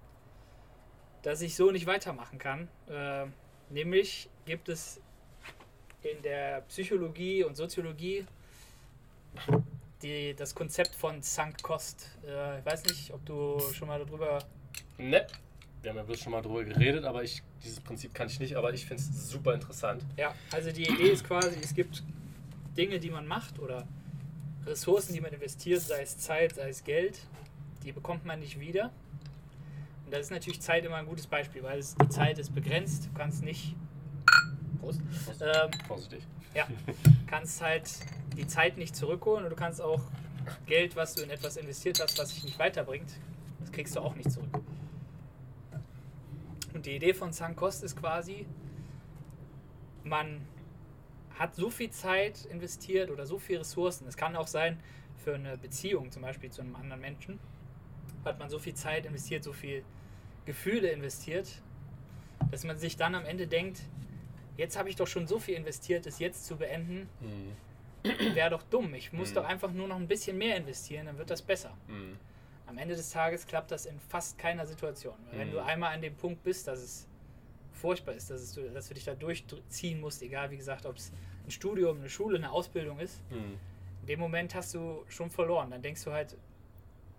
dass ich so nicht weitermachen kann. Äh, nämlich gibt es in der Psychologie und Soziologie die, das Konzept von Sunk Cost. Äh, ich weiß nicht, ob du schon mal darüber. Ne, wir haben ja bloß schon mal drüber geredet, aber ich, dieses Prinzip kann ich nicht, aber ich finde es super interessant. Ja, also die Idee ist quasi, es gibt Dinge, die man macht oder Ressourcen, die man investiert, sei es Zeit, sei es Geld, die bekommt man nicht wieder. Und da ist natürlich Zeit immer ein gutes Beispiel, weil es, die Zeit ist begrenzt. Du kannst nicht. Prost. Ähm, Vorsichtig. Ja, kannst halt die Zeit nicht zurückholen und du kannst auch Geld, was du in etwas investiert hast, was dich nicht weiterbringt, das kriegst du auch nicht zurück. Und die Idee von Sunk Cost ist quasi, man hat so viel Zeit investiert oder so viele Ressourcen. Es kann auch sein, für eine Beziehung zum Beispiel zu einem anderen Menschen, hat man so viel Zeit investiert, so viel Gefühle investiert, dass man sich dann am Ende denkt, jetzt habe ich doch schon so viel investiert, es jetzt zu beenden, Mhm. wäre doch dumm. Ich muss Mhm. doch einfach nur noch ein bisschen mehr investieren, dann wird das besser. Mhm. Am Ende des Tages klappt das in fast keiner Situation. Wenn du einmal an dem Punkt bist, dass es furchtbar ist, dass, es, du- dass du dich da durchziehen musst, egal wie gesagt, ob es ein Studium, eine Schule, eine Ausbildung ist, Mhm. in dem Moment hast du schon verloren. Dann denkst du halt,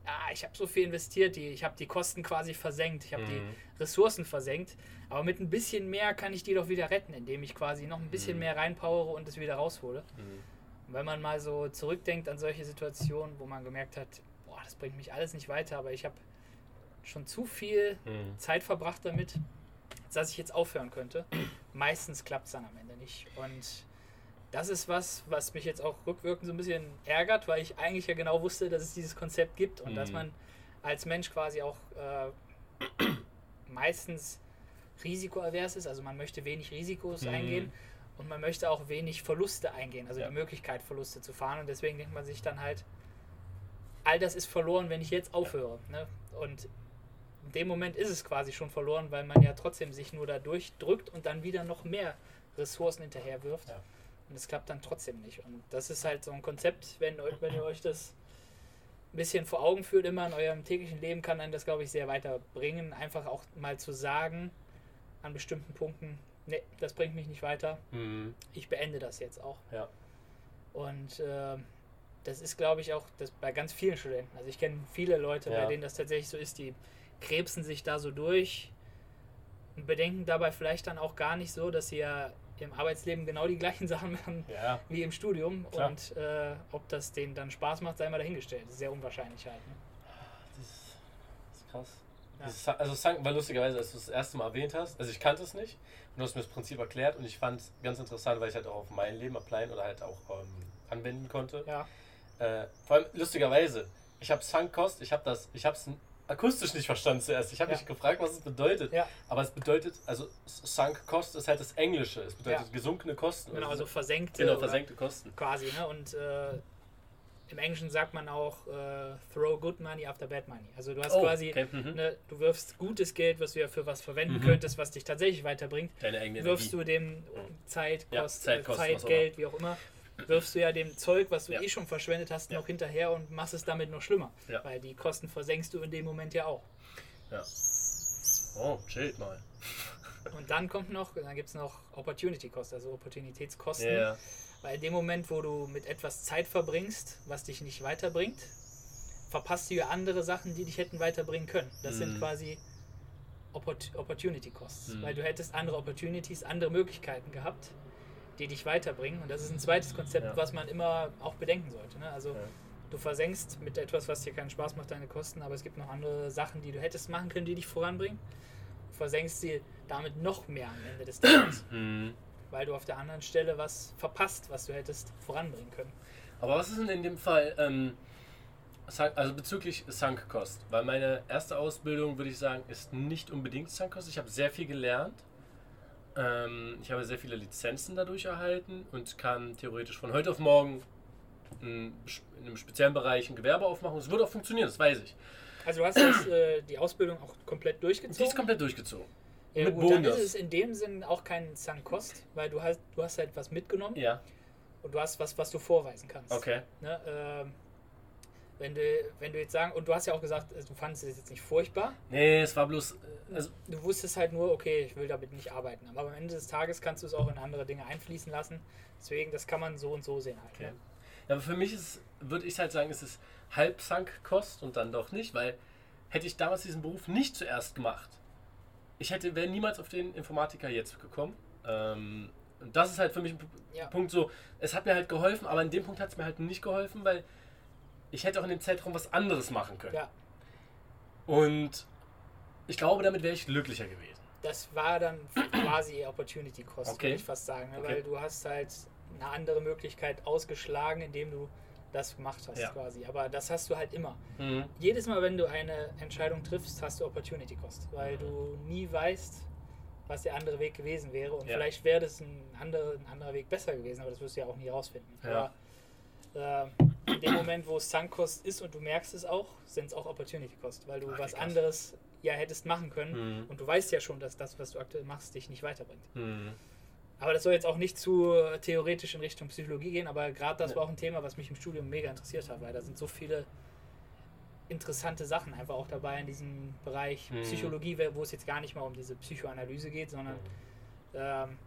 ah, ich habe so viel investiert, die, ich habe die Kosten quasi versenkt, ich habe Mhm. die Ressourcen versenkt, aber mit ein bisschen mehr kann ich die doch wieder retten, indem ich quasi noch ein bisschen Mhm. mehr reinpowere und es wieder raushole. Mhm. Und wenn man mal so zurückdenkt an solche Situationen, wo man gemerkt hat, boah, das bringt mich alles nicht weiter, aber ich habe schon zu viel Mhm. Zeit verbracht damit, dass ich jetzt aufhören könnte. Meistens klappt es dann am Ende nicht. Und das ist was, was mich jetzt auch rückwirkend so ein bisschen ärgert, weil ich eigentlich ja genau wusste, dass es dieses Konzept gibt und Mhm. dass man als Mensch quasi auch äh, meistens risikoavers ist. Also man möchte wenig Risikos Mhm. eingehen und man möchte auch wenig Verluste eingehen, also Ja. die Möglichkeit, Verluste zu fahren. Und deswegen denkt man sich dann halt, all das ist verloren, wenn ich jetzt aufhöre. Ne? Und in dem Moment ist es quasi schon verloren, weil man ja trotzdem sich nur da durchdrückt und dann wieder noch mehr Ressourcen hinterher wirft. Ja. Und es klappt dann trotzdem nicht. Und das ist halt so ein Konzept, wenn, wenn ihr euch das ein bisschen vor Augen führt, immer in eurem täglichen Leben, kann einen das, glaube ich, sehr weiterbringen. Einfach auch mal zu sagen, an bestimmten Punkten, nee, das bringt mich nicht weiter. Mhm. Ich beende das jetzt auch. Ja. Und äh, das ist, glaube ich, auch das bei ganz vielen Studenten. Also ich kenne viele Leute, Ja. bei denen das tatsächlich so ist, die krebsen sich da so durch und bedenken dabei vielleicht dann auch gar nicht so, dass sie ja im Arbeitsleben genau die gleichen Sachen machen Ja. wie im Studium. Klar. Und äh, ob das denen dann Spaß macht, sei mal dahingestellt. Das ist sehr unwahrscheinlich halt. Ne? Das ist, das ist krass. Ja. Dieses Sun- also Sunk war lustigerweise, als du das erste Mal erwähnt hast, also ich kannte es nicht und du hast mir das Prinzip erklärt und ich fand es ganz interessant, weil ich halt auch auf mein Leben applyen oder halt auch ähm, anwenden konnte. Ja, Äh, vor allem lustigerweise, ich habe Sunk Cost, ich habe das, ich habe es akustisch nicht verstanden zuerst. Ich habe Ja. mich gefragt, was es bedeutet. ja Aber es bedeutet, also Sunk Cost ist halt das Englische. Es bedeutet Ja. gesunkene Kosten. genau, also so. versenkte. genau versenkte Kosten. Quasi, ne? Und äh, im Englischen sagt man auch äh, throw good money after bad money. Also du hast quasi, okay. mhm. ne, du wirfst gutes Geld, was du ja für was verwenden Mhm. könntest, was dich tatsächlich weiterbringt, Deine eigene wirfst Energie. du dem Zeit, Kost, Zeit, äh, Kosten, Zeit was auch Geld, wie auch immer, wirfst du ja dem Zeug, was du Ja. eh schon verschwendet hast, noch hinterher und machst es damit noch schlimmer. Weil die Kosten versenkst du in dem Moment ja auch. Ja. Oh, chillt mal. Und dann kommt noch, dann gibt es noch Opportunity Cost, also Opportunitätskosten. Ja. Weil in dem Moment, wo du mit etwas Zeit verbringst, was dich nicht weiterbringt, verpasst du ja andere Sachen, die dich hätten weiterbringen können. Das sind Mhm. quasi Opport Opportunity Costs. Mhm. Weil du hättest andere Opportunities, andere Möglichkeiten gehabt, die dich weiterbringen. Und das ist ein zweites Konzept, Ja. was man immer auch bedenken sollte. Ne? Also Ja. du versenkst mit etwas, was dir keinen Spaß macht, deine Kosten, aber es gibt noch andere Sachen, die du hättest machen können, die dich voranbringen. Du versenkst sie damit noch mehr am Ende des Tages, Mhm. weil du auf der anderen Stelle was verpasst, was du hättest voranbringen können. Aber was ist denn in dem Fall, ähm, also bezüglich Sunk Cost? Weil meine erste Ausbildung, würde ich sagen, ist nicht unbedingt Sunk Cost. Ich habe sehr viel gelernt. Ähm, ich habe sehr viele Lizenzen dadurch erhalten und kann theoretisch von heute auf morgen in in einem speziellen Bereich ein Gewerbe aufmachen. Es wird auch funktionieren, das weiß ich. Also du hast jetzt, äh, die Ausbildung auch komplett Die durchgezogen. ist komplett durchgezogen. ja, mit gut, dann Bonus. ist es in dem Sinn auch kein Sunk-Cost, weil du hast, du hast halt was mitgenommen Ja, und du hast was, was du vorweisen kannst. okay. Ne, ähm, wenn, du, wenn du jetzt sagen, und du hast ja auch gesagt, äh, du fandest es jetzt nicht furchtbar, Nee, es war bloß, äh, also, du wusstest halt nur, okay, ich will damit nicht arbeiten. Aber am Ende des Tages kannst du es auch in andere Dinge einfließen lassen. Deswegen, das kann man so und so sehen halt. Okay. Ne? Ja, aber für mich ist, würde ich halt sagen, es ist halb Sunk-Kost und dann doch nicht, weil hätte ich damals diesen Beruf nicht zuerst gemacht, ich hätte, wäre niemals auf den Informatiker jetzt gekommen. Ähm, und das ist halt für mich ein Ja. Punkt so, es hat mir halt geholfen, aber in dem Punkt hat es mir halt nicht geholfen, weil ich hätte auch in dem Zeitraum was anderes machen können. Ja, Und ich glaube, damit wäre ich glücklicher gewesen. das war dann quasi Opportunity Cost, Okay. würde ich fast sagen. Ne? Okay. Weil du hast halt eine andere Möglichkeit ausgeschlagen, indem du das gemacht hast Ja. quasi. Aber das hast du halt immer. Mhm. Jedes Mal, wenn du eine Entscheidung triffst, hast du Opportunity Cost, weil du nie weißt, was der andere Weg gewesen wäre. Und Ja. vielleicht wäre das ein, andere, ein anderer Weg besser gewesen, aber das wirst du ja auch nie rausfinden. Ja. Aber äh, in dem Moment, wo es Sunk-Cost ist und du merkst es auch, sind es auch Opportunity Cost, weil du Ach, was anderes ja hättest machen können Mhm. und du weißt ja schon, dass das, was du aktuell machst, dich nicht weiterbringt. Mhm. Aber das soll jetzt auch nicht zu theoretisch in Richtung Psychologie gehen, aber gerade das Nee. war auch ein Thema, was mich im Studium mega interessiert hat, weil da sind so viele interessante Sachen einfach auch dabei in diesem Bereich Mhm. Psychologie, wo es jetzt gar nicht mal um diese Psychoanalyse geht, sondern ähm,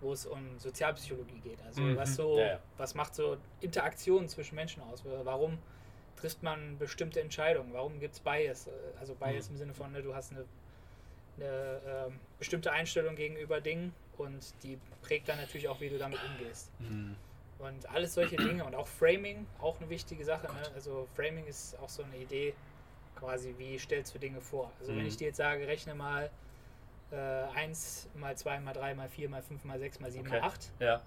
wo es um Sozialpsychologie geht. Also Mhm. was so, Ja, was macht so Interaktionen zwischen Menschen aus? Warum trifft man bestimmte Entscheidungen? Warum gibt es Bias? Also Bias Mhm. im Sinne von, ne, du hast eine, eine ähm, bestimmte Einstellung gegenüber Dingen und die prägt dann natürlich auch, wie du damit umgehst. Mhm. Und alles solche Dinge und auch Framing, auch eine wichtige Sache. Ne? Also Framing ist auch so eine Idee, quasi wie stellst du Dinge vor. Also wenn Mhm. ich dir jetzt sage, rechne mal äh, 1 mal 2 mal 3 mal 4 mal 5 mal 6 mal 7 Okay. mal 8, Ja.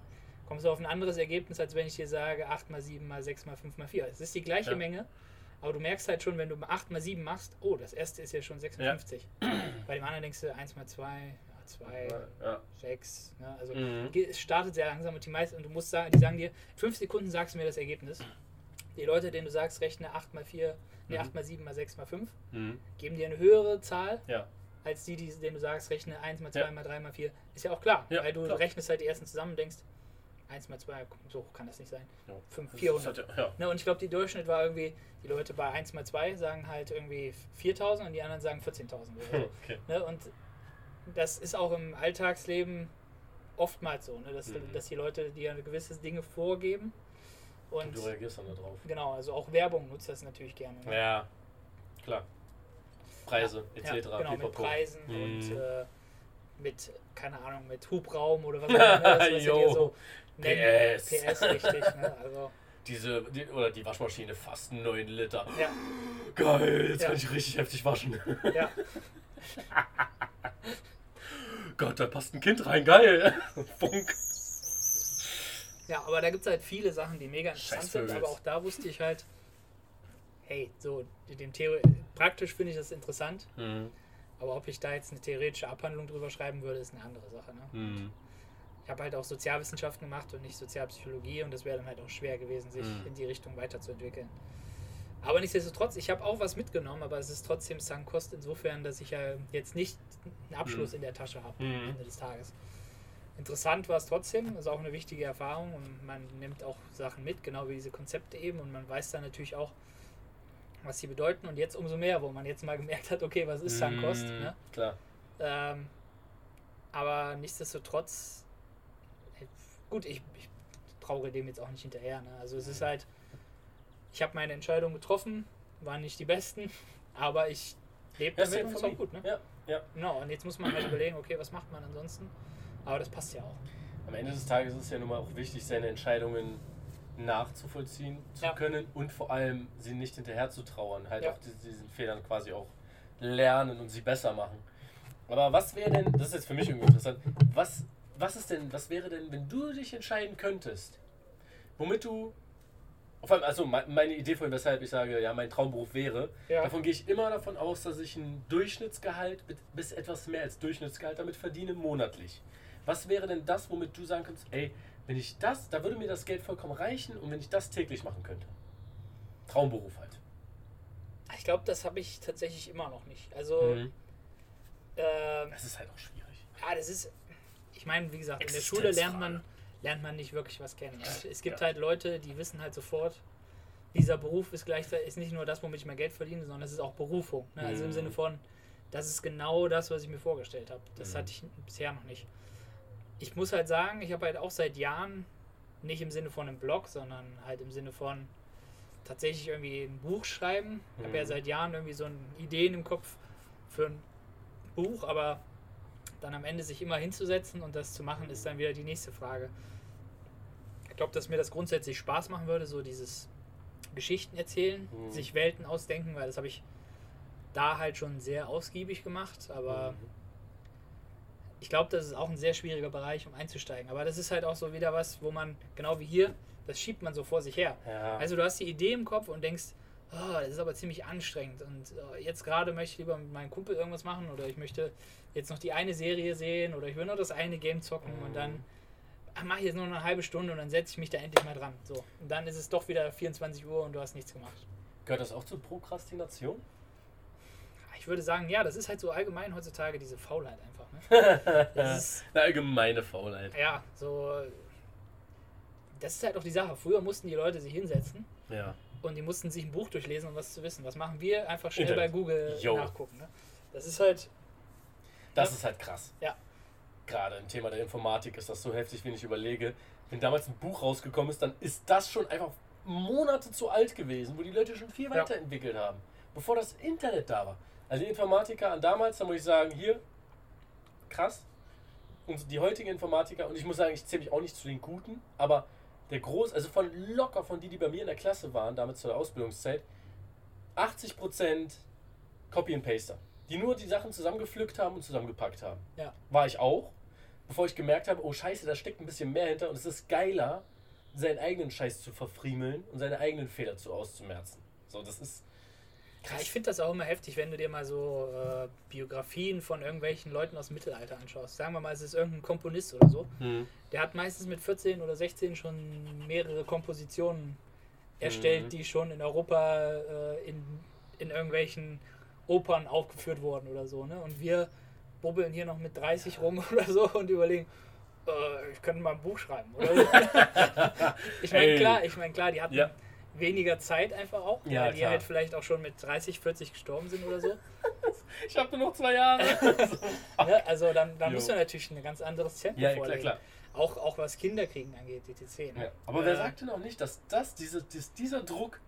kommst du auf ein anderes Ergebnis, als wenn ich dir sage 8 mal 7 mal 6 mal 5 mal 4. Es ist die gleiche Ja. Menge, aber du merkst halt schon, wenn du 8 mal 7 machst, oh, das erste ist ja schon 56. Bei dem anderen denkst du 1 mal 2, ja, 2, Ja. 6. Ne? Also Mhm. es startet sehr langsam und die meisten, und du musst sagen, die sagen dir, 5 Sekunden sagst du mir das Ergebnis. Die Leute, denen du sagst, rechne 8 mal 4, nee, Mhm. 8 mal 7 mal 6 mal 5, Mhm. geben dir eine höhere Zahl, Ja. Als die, die denen du sagst, rechne 1 mal 2 Ja. mal 3 mal 4. Ist ja auch klar, Ja, weil du klar. rechnest halt die ersten zusammen und denkst, 1 mal 2, so hoch kann das nicht sein. Ja. 5, Das 400. ist halt- Ja. Ne, und ich glaube, die Durchschnitt war irgendwie, die Leute bei 1 mal 2 sagen halt irgendwie 4000 und die anderen sagen 14.000. oder so. Okay. Ne? Und das ist auch im Alltagsleben oftmals so, ne? dass, Mhm. dass die Leute dir gewisse Dinge vorgeben. Und Und du reagierst dann darauf. genau, also auch Werbung nutzt das natürlich gerne. Ne? Ja, klar. Preise Ja, etc. genau, mit. Preisen Mhm. und äh, mit, keine Ahnung, mit Hubraum oder was auch immer, das, was sie Jo. dir so nennen. PS. PS, richtig. Ne? Also, Diese, die, oder die Waschmaschine fast 9 Liter. ja, Geil, jetzt Ja. kann ich richtig heftig waschen. ja. Gott, da passt ein Kind rein, geil. Funk. Ja, aber da gibt es halt viele Sachen, die mega interessant sind, aber auch da wusste ich halt, hey, so, dem Theorie, praktisch finde ich das interessant, Mhm. aber ob ich da jetzt eine theoretische Abhandlung drüber schreiben würde, ist eine andere Sache. Ne? Mhm. Ich habe halt auch Sozialwissenschaften gemacht und nicht Sozialpsychologie und das wäre dann halt auch schwer gewesen, sich Mhm. in die Richtung weiterzuentwickeln. Aber nichtsdestotrotz, ich habe auch was mitgenommen, aber es ist trotzdem Sankost insofern, dass ich ja jetzt nicht einen Abschluss Mhm. in der Tasche habe Mhm. am Ende des Tages. Interessant war es trotzdem, ist auch eine wichtige Erfahrung und man nimmt auch Sachen mit, genau wie diese Konzepte eben und man weiß dann natürlich auch, was sie bedeuten und jetzt umso mehr, wo man jetzt mal gemerkt hat, okay, was ist Sankost? Mhm. Ne? Klar. Ähm, aber nichtsdestotrotz, äh, gut, ich, ich traure dem jetzt auch nicht hinterher. Ne? Also es ist halt, ich habe meine Entscheidungen getroffen, waren nicht die besten, aber ich lebe damit ja und ist auch gut. Ne? Ja, ja. Genau, und jetzt muss man halt überlegen, okay, was macht man ansonsten? Aber das passt ja auch. Am Ende des Tages ist es ja nun mal auch wichtig, seine Entscheidungen nachzuvollziehen zu Ja. können und vor allem sie nicht hinterher zu trauern. Halt Ja. auch die- diesen Fehlern quasi auch lernen und sie besser machen. Aber was wäre denn, das ist jetzt für mich irgendwie interessant, was, was ist denn, was wäre denn, wenn du dich entscheiden könntest, womit du, vor allem, also me- meine Idee von weshalb ich sage, ja, mein Traumberuf wäre, Ja. davon gehe ich immer davon aus, dass ich ein Durchschnittsgehalt mit, bis etwas mehr als Durchschnittsgehalt damit verdiene monatlich. Was wäre denn das, womit du sagen könntest, ey, wenn ich das, da würde mir das Geld vollkommen reichen und wenn ich das täglich machen könnte? Traumberuf halt. Ich glaube, das habe ich tatsächlich immer noch nicht. Also, Mhm. ähm, Das ist halt auch schwierig. ja, das ist, ich meine, wie gesagt, in der Schule lernt man, lernt man nicht wirklich was kennen. Es- gibt Ja. halt Leute, die wissen halt sofort, dieser Beruf ist gleichzeitig ist nicht nur das, womit ich mein Geld verdiene, sondern es ist auch Berufung. Ne? Also im Mhm. Sinne von, das ist genau das, was ich mir vorgestellt habe. Das Mhm. hatte ich bisher noch nicht. Ich muss halt sagen, ich habe halt auch seit Jahren, nicht im Sinne von einem Blog, sondern halt im Sinne von tatsächlich irgendwie ein Buch schreiben. Ich habe ja Mhm. seit Jahren irgendwie so ein Ideen im Kopf für ein Buch, aber dann am Ende sich immer hinzusetzen und das zu machen, ist dann wieder die nächste Frage. Ich glaube, dass mir das grundsätzlich Spaß machen würde, so dieses Geschichten erzählen, Mhm. sich Welten ausdenken, weil das habe ich da halt schon sehr ausgiebig gemacht, aber Mhm. Ich glaube, das ist auch ein sehr schwieriger Bereich, um einzusteigen. Aber das ist halt auch so wieder was, wo man, genau wie hier, das schiebt man so vor sich her. Ja. Also du hast die Idee im Kopf und denkst, oh, das ist aber ziemlich anstrengend und äh, jetzt gerade möchte ich lieber mit meinem Kumpel irgendwas machen oder ich möchte jetzt noch die eine Serie sehen oder ich will nur das eine Game zocken und dann mache ich jetzt nur noch eine halbe Stunde und dann setze ich mich da endlich mal dran. So. Und dann ist es doch wieder 24 Uhr und du hast nichts gemacht. Gehört das auch zur Prokrastination? Ich würde sagen, ja, das ist halt so allgemein heutzutage diese Faulheit einfach. Ne? Das ist, Eine allgemeine Faulheit. ja, so. Das ist halt auch die Sache. Früher mussten die Leute sich hinsetzen Ja. und die mussten sich ein Buch durchlesen, um was zu wissen. Was machen wir? Einfach schnell Internet. bei Google Jo. nachgucken. Ne? Das ist halt, Das Ja. ist halt krass. Ja. Gerade im Thema der Informatik ist das so heftig, wenn ich überlege. Wenn damals ein Buch rausgekommen ist, dann ist das schon einfach Monate zu alt gewesen, wo die Leute schon viel Ja. weiterentwickelt haben, bevor das Internet da war. Also die Informatiker an damals, da muss ich sagen, hier, krass. Und die heutigen Informatiker, und ich muss sagen, ich zähle mich auch nicht zu den Guten, aber der Groß, also von locker von die, die bei mir in der Klasse waren, damals zur Ausbildungszeit, 80% Copy and Paster. die nur die Sachen zusammengepflückt haben und zusammengepackt haben. Ja. War ich auch, bevor ich gemerkt habe, oh scheiße, da steckt ein bisschen mehr hinter und es ist geiler, seinen eigenen Scheiß zu verfriemeln und seine eigenen Fehler zu auszumerzen. So, das ist Ja, ich finde das auch immer heftig, wenn du dir mal so äh, Biografien von irgendwelchen Leuten aus dem Mittelalter anschaust. Sagen wir mal, es ist irgendein Komponist oder so. Hm. Der hat meistens mit 14 oder 16 schon mehrere Kompositionen erstellt, Mhm. die schon in Europa äh, in, in irgendwelchen Opern aufgeführt wurden oder so. Ne? Und wir bubbeln hier noch mit 30 rum oder so und überlegen, äh, ich könnte mal ein Buch schreiben. Oder so. ich meine, klar, ich meine, klar, die hatten Ja. Weniger Zeit einfach auch, Ja, weil die klar. halt vielleicht auch schon mit 30, 40 gestorben sind oder so. Ich habe nur noch zwei Jahre. Ne? Also dann, dann musst du natürlich ein ganz anderes Tempo ja, klar, vorlegen. klar. Auch, auch was Kinderkriegen angeht, etc. Ne? Ja. Aber wer Äh, sagt denn auch nicht, dass das, diese, dies, dieser Druck,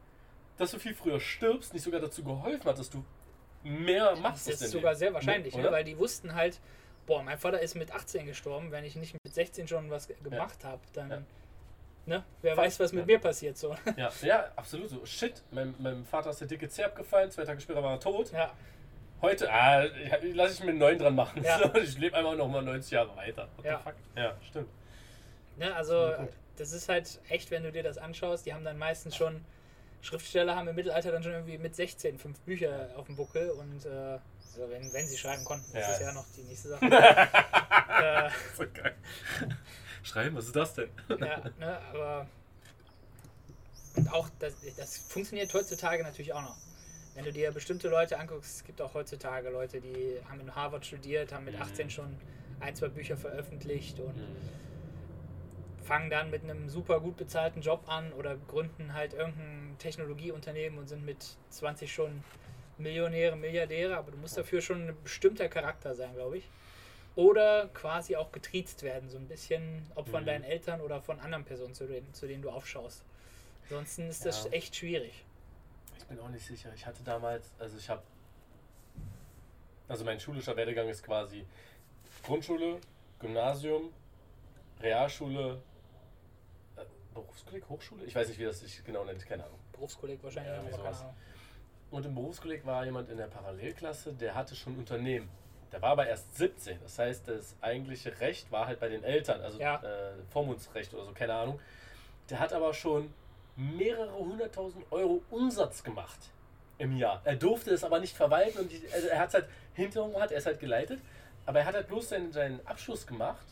dass du viel früher stirbst, nicht sogar dazu geholfen hat, dass du mehr machst? Das ist sogar Leben? sehr wahrscheinlich, Ne, ne? weil die wussten halt, boah, mein Vater ist mit 18 gestorben, wenn ich nicht mit 16 schon was ge- gemacht habe, dann, Ja. Ne, wer weiß, was mit mir passiert so. Ja, ja, absolut so. Shit, meinem, meinem Vater ist der dicke Zerb gefallen, zwei Tage später war er tot. ja, Heute, ah, lasse ich mir einen neuen dran machen. Ja. Ich lebe einfach noch mal 90 Jahre weiter. What Ja. the fuck? Ja, stimmt. ne, also das ist halt echt, wenn du dir das anschaust, die haben dann meistens schon, Schriftsteller haben im Mittelalter dann schon irgendwie mit 16 fünf Bücher auf dem Buckel und äh, so, wenn, wenn sie schreiben konnten, das Ja. ist ja noch die nächste Sache. äh, So geil. Schreiben, was ist das denn? Ja, ne, aber und auch das, das funktioniert heutzutage natürlich auch noch. Wenn du dir bestimmte Leute anguckst, es gibt auch heutzutage Leute, die haben in Harvard studiert, haben mit Mhm. 18 schon ein, zwei Bücher veröffentlicht und Mhm. fangen dann mit einem super gut bezahlten Job an oder gründen halt irgendein Technologieunternehmen und sind mit 20 schon Millionäre, Milliardäre, aber du musst dafür schon ein bestimmter Charakter sein, glaube ich. Oder quasi auch getriezt werden, so ein bisschen, ob von Mhm. deinen Eltern oder von anderen Personen, zu denen, zu denen du aufschaust. Ansonsten ist das Ja. echt schwierig. Ich bin auch nicht sicher. Ich hatte damals, also ich habe, also mein schulischer Werdegang ist quasi Grundschule, Gymnasium, Realschule, äh, Berufskolleg, Hochschule? Ich weiß nicht, wie das sich genau nennt, keine Ahnung. Berufskolleg wahrscheinlich, Ja, sowas. Und im Berufskolleg war jemand in der Parallelklasse, der hatte schon Unternehmen. Der war aber erst 17. Das heißt, das eigentliche Recht war halt bei den Eltern, also Ja. äh, Vormundsrecht oder so, keine Ahnung. Der hat aber schon mehrere hunderttausend Euro Umsatz gemacht im Jahr. Er durfte es aber nicht verwalten und die, also er hat es halt hinterher hat er es halt geleitet, aber er hat halt bloß seinen, seinen Abschluss gemacht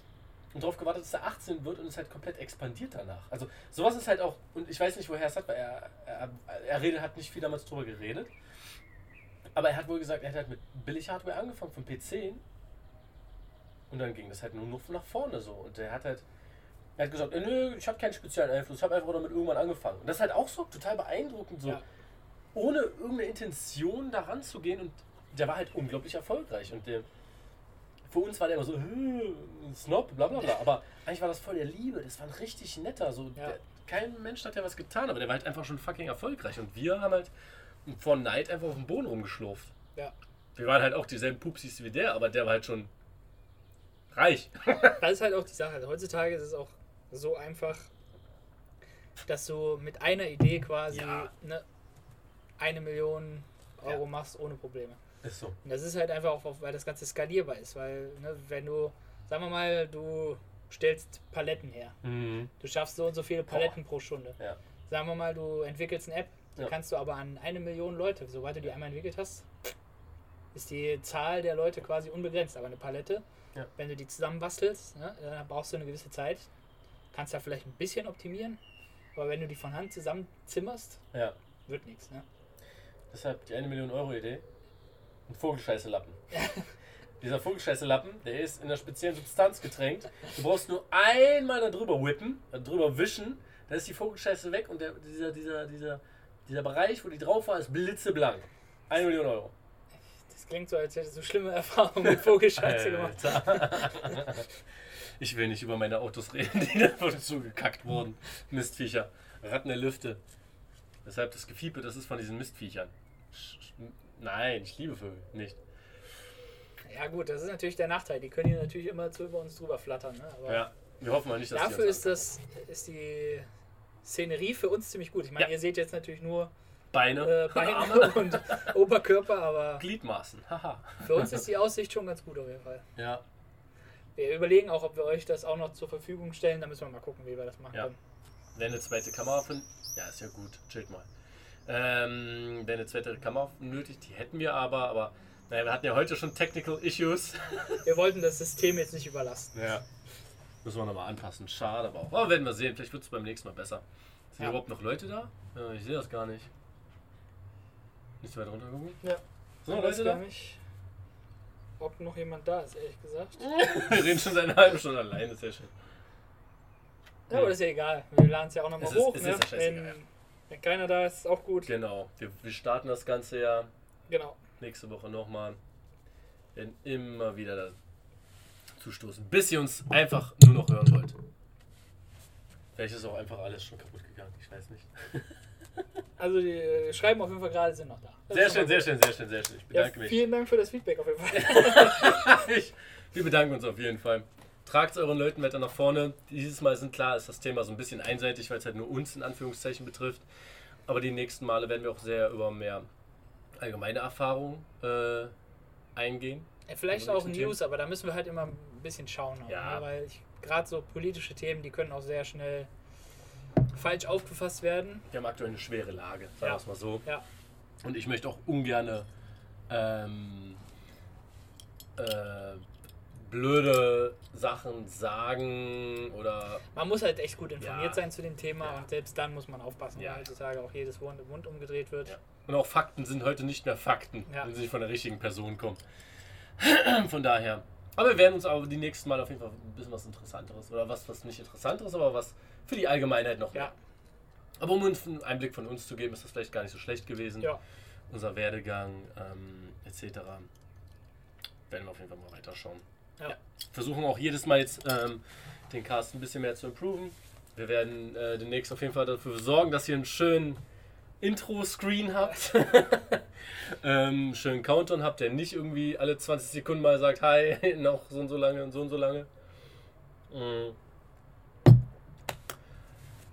und darauf gewartet, dass er 18 wird und ist halt komplett expandiert danach. Also sowas ist halt auch, und ich weiß nicht, woher er es hat, weil er, er, er redet, hat nicht viel damals drüber geredet. Aber er hat wohl gesagt, er hat halt mit Billig-Hardware angefangen, von P10. Und dann ging das halt nur noch nach vorne so. Und er hat halt, er hat gesagt, nö, ich habe keinen speziellen Einfluss, ich habe einfach damit irgendwann angefangen. Und das ist halt auch so total beeindruckend, so Ja. ohne irgendeine Intention daran zu gehen. Und der war halt unglaublich erfolgreich. Und der, für uns war der immer so, "Äh, Snob, bla bla bla. Aber eigentlich war das voll der Liebe, das war ein richtig netter. So, Ja. der, kein Mensch hat ja was getan, aber der war halt einfach schon fucking erfolgreich. Und wir haben halt vor Neid einfach auf dem Boden rumgeschlurft. Ja. Wir waren halt auch dieselben Pupsis wie der, aber der war halt schon reich. Das ist halt auch die Sache. Also heutzutage ist es auch so einfach, dass du mit einer Idee quasi Ja. ne, eine Million Euro Ja. machst ohne Probleme. Ist so. Und das ist halt einfach auch, weil das Ganze skalierbar ist. Weil, ne, wenn du, sagen wir mal, du stellst Paletten her. Mhm. Du schaffst so und so viele Paletten pro Stunde. Ja. Sagen wir mal, du entwickelst eine App, die Ja. kannst du aber an eine Million Leute, sobald du die einmal entwickelt hast, ist die Zahl der Leute quasi unbegrenzt. Aber eine Palette, Ja. wenn du die zusammenbastelst, ne, dann brauchst du eine gewisse Zeit. Kannst da vielleicht ein bisschen optimieren, aber wenn du die von Hand zusammenzimmerst, Ja. wird nichts. Ne? Deshalb die eine Million Euro Idee. Ein Vogelscheiße-Lappen. Dieser Vogelscheiße-Lappen, der ist in einer speziellen Substanz getränkt. Du brauchst nur einmal da drüber whippen, da drüber wischen, dann ist die Vogelscheiße weg und der, dieser, dieser, dieser, dieser Bereich, wo die drauf war, ist blitzeblank. Eine Million Euro. Das klingt so, als hättest du schlimme Erfahrungen mit Vogelscheiße gemacht. Ich will nicht über meine Autos reden, die davon zugekackt wurden. Mistviecher. Ratten der Lüfte. Deshalb das Gefiepe, das ist von diesen Mistviechern. Nein, ich liebe Vögel nicht. Ja gut, das ist natürlich der Nachteil. Die können hier natürlich immer zu über uns drüber flattern. Ne? Aber Ja, wir hoffen mal nicht, dass Dafür ist, das, ist die Szenerie für uns ziemlich gut. Ich meine, Ja. ihr seht jetzt natürlich nur Beine, äh, Beine und Oberkörper, aber Gliedmaßen. Haha. für uns ist die Aussicht schon ganz gut auf jeden Fall. ja. Wir überlegen auch, ob wir euch das auch noch zur Verfügung stellen. Da müssen wir mal gucken, wie wir das machen Ja. können. Wenn eine zweite Kamera von. Ja, ist ja gut. Chillt mal. Ähm, wenn eine zweite Kamera nötig, die hätten wir aber, aber. Naja, wir hatten ja heute schon Technical Issues. Wir wollten das System jetzt nicht überlasten. Ja. Müssen wir nochmal anpassen. Schade, aber auch. Aber werden wir sehen. Vielleicht wird es beim nächsten Mal besser. Sind Ja. überhaupt noch Leute da? Ja, ich sehe das gar nicht. Nicht so weit runter gucken. Ja. So, ich weiß Leute da? nicht, ob noch jemand da ist, ehrlich gesagt. Wir reden schon seit einer halben Stunde alleine, sehr schön. Ja, aber das ist ja egal. Wir laden es ja auch nochmal ist- hoch. es ne? ist ja wenn, wenn keiner da ist, ist auch gut. Genau. Wir, wir starten das Ganze ja Genau. nächste Woche nochmal. Werden immer wieder dazu stoßen, bis ihr uns einfach nur noch hören wollt. Vielleicht ist auch einfach alles schon kaputt gegangen, ich weiß nicht. Also die äh, schreiben auf jeden Fall gerade, sind noch da. Das Sehr schön, sehr schön, sehr schön, sehr schön. Ich Ja, bedanke mich. vielen Dank für das Feedback auf jeden Fall. Ich- Wir bedanken uns auf jeden Fall. Tragt euren Leuten weiter nach vorne. Dieses Mal sind klar, ist das Thema so ein bisschen einseitig, weil es halt nur uns in Anführungszeichen betrifft. Aber die nächsten Male werden wir auch sehr über mehr allgemeine Erfahrungen äh, eingehen. Ja, vielleicht Über auch News, aber da müssen wir halt immer ein bisschen schauen. Auch, Ja. ne? Weil gerade so politische Themen, die können auch sehr schnell falsch aufgefasst werden. Wir haben aktuell eine schwere Lage, sagen Ja. wir es mal so. Ja. Und ich möchte auch ungern ähm, äh, blöde Sachen sagen oder Man muss halt echt gut informiert Ja. sein zu dem Thema Ja. und selbst dann muss man aufpassen, Ja. weil heutzutage auch jedes Wort im Mund umgedreht wird. Ja. Und auch Fakten sind heute nicht mehr Fakten, Ja. wenn sie nicht von der richtigen Person kommen. von daher. Aber wir werden uns aber die nächsten Mal auf jeden Fall ein bisschen was Interessanteres oder was, was nicht Interessanteres, aber was für die Allgemeinheit noch Ja. mehr. Aber um uns einen Einblick von uns zu geben, ist das vielleicht gar nicht so schlecht gewesen. Ja. Unser Werdegang ähm, etc. Werden wir auf jeden Fall mal weiterschauen. Ja. Versuchen auch jedes Mal jetzt ähm, den Cast ein bisschen mehr zu improven. Wir werden äh, demnächst auf jeden Fall dafür sorgen, dass ihr einen schönen Intro-Screen habt. ähm, schönen Countdown habt, der nicht irgendwie alle 20 Sekunden mal sagt, hi, noch so und so lange und so und so lange. Mhm.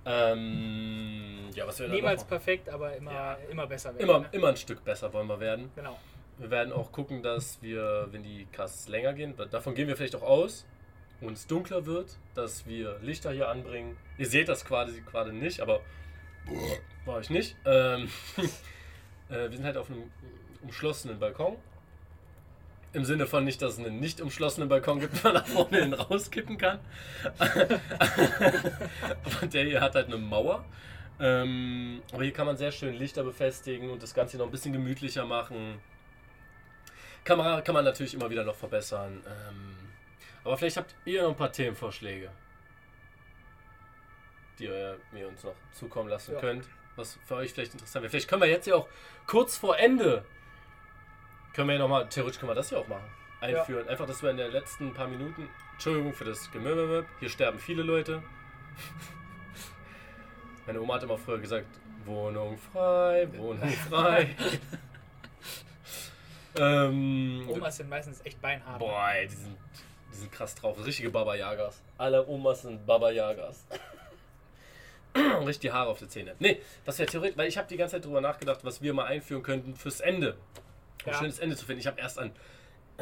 Ähm, ja, was wir Niemals noch machen? perfekt, aber immer, Ja. immer besser werden. Immer, ne? immer ein Stück besser wollen wir werden. Genau. Wir werden auch gucken, dass wir, wenn die Casts länger gehen, davon gehen wir vielleicht auch aus, und es dunkler wird, dass wir Lichter hier anbringen. Ihr seht das quasi gerade nicht, aber war ich nicht. Ähm, äh, wir sind halt auf einem umschlossenen Balkon. Im Sinne von nicht, dass es einen nicht umschlossenen Balkon gibt, wo man nach vorne hin rauskippen kann. aber der hier hat halt eine Mauer. Ähm, aber hier kann man sehr schön Lichter befestigen und das Ganze noch ein bisschen gemütlicher machen. Kamera kann man natürlich immer wieder noch verbessern. Ähm, aber vielleicht habt ihr noch ein paar Themenvorschläge, die ihr mir uns noch zukommen lassen Ja. könnt, was für euch vielleicht interessant wäre. Vielleicht können wir jetzt ja auch kurz vor Ende, können wir ja nochmal, theoretisch können wir das ja auch machen, einführen. Einfach, dass wir in den letzten paar Minuten, Entschuldigung für das Gemümmel, hier sterben viele Leute. Meine Oma hat immer früher gesagt, Wohnung frei, Wohnung frei. ähm, Omas sind meistens echt beinhart. Boah, ey, die sind, die sind krass drauf. Richtige Baba Yagas. Alle Omas sind Baba Yagas. Richtig die Haare auf die Zähne. Nee, das wäre theoretisch, weil ich habe die ganze Zeit drüber nachgedacht, was wir mal einführen könnten fürs Ende. Um ein Ja. schönes Ende zu finden. Ich habe erst an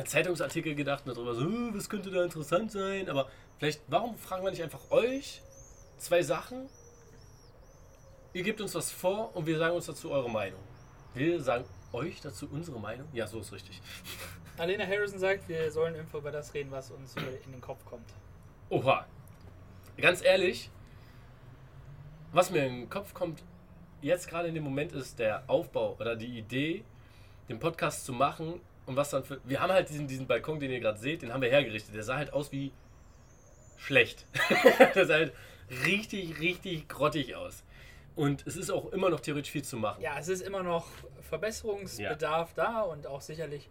Zeitungsartikel gedacht und darüber so, "Äh, was könnte da interessant sein? Aber vielleicht, warum fragen wir nicht einfach euch zwei Sachen? Ihr gebt uns was vor und wir sagen uns dazu eure Meinung. Wir sagen euch dazu unsere Meinung? Ja, so ist richtig. Alena Harrison sagt, wir sollen irgendwo über das reden, was uns in den Kopf kommt. Oha. Ganz ehrlich, was mir in den Kopf kommt, jetzt gerade in dem Moment ist der Aufbau oder die Idee, den Podcast zu machen und was dann für. Wir haben halt diesen, diesen Balkon, den ihr gerade seht, den haben wir hergerichtet. Der sah halt aus wie schlecht. der sah halt richtig, richtig grottig aus. Und es ist auch immer noch theoretisch viel zu machen. Ja, es ist immer noch Verbesserungsbedarf da und auch sicherlich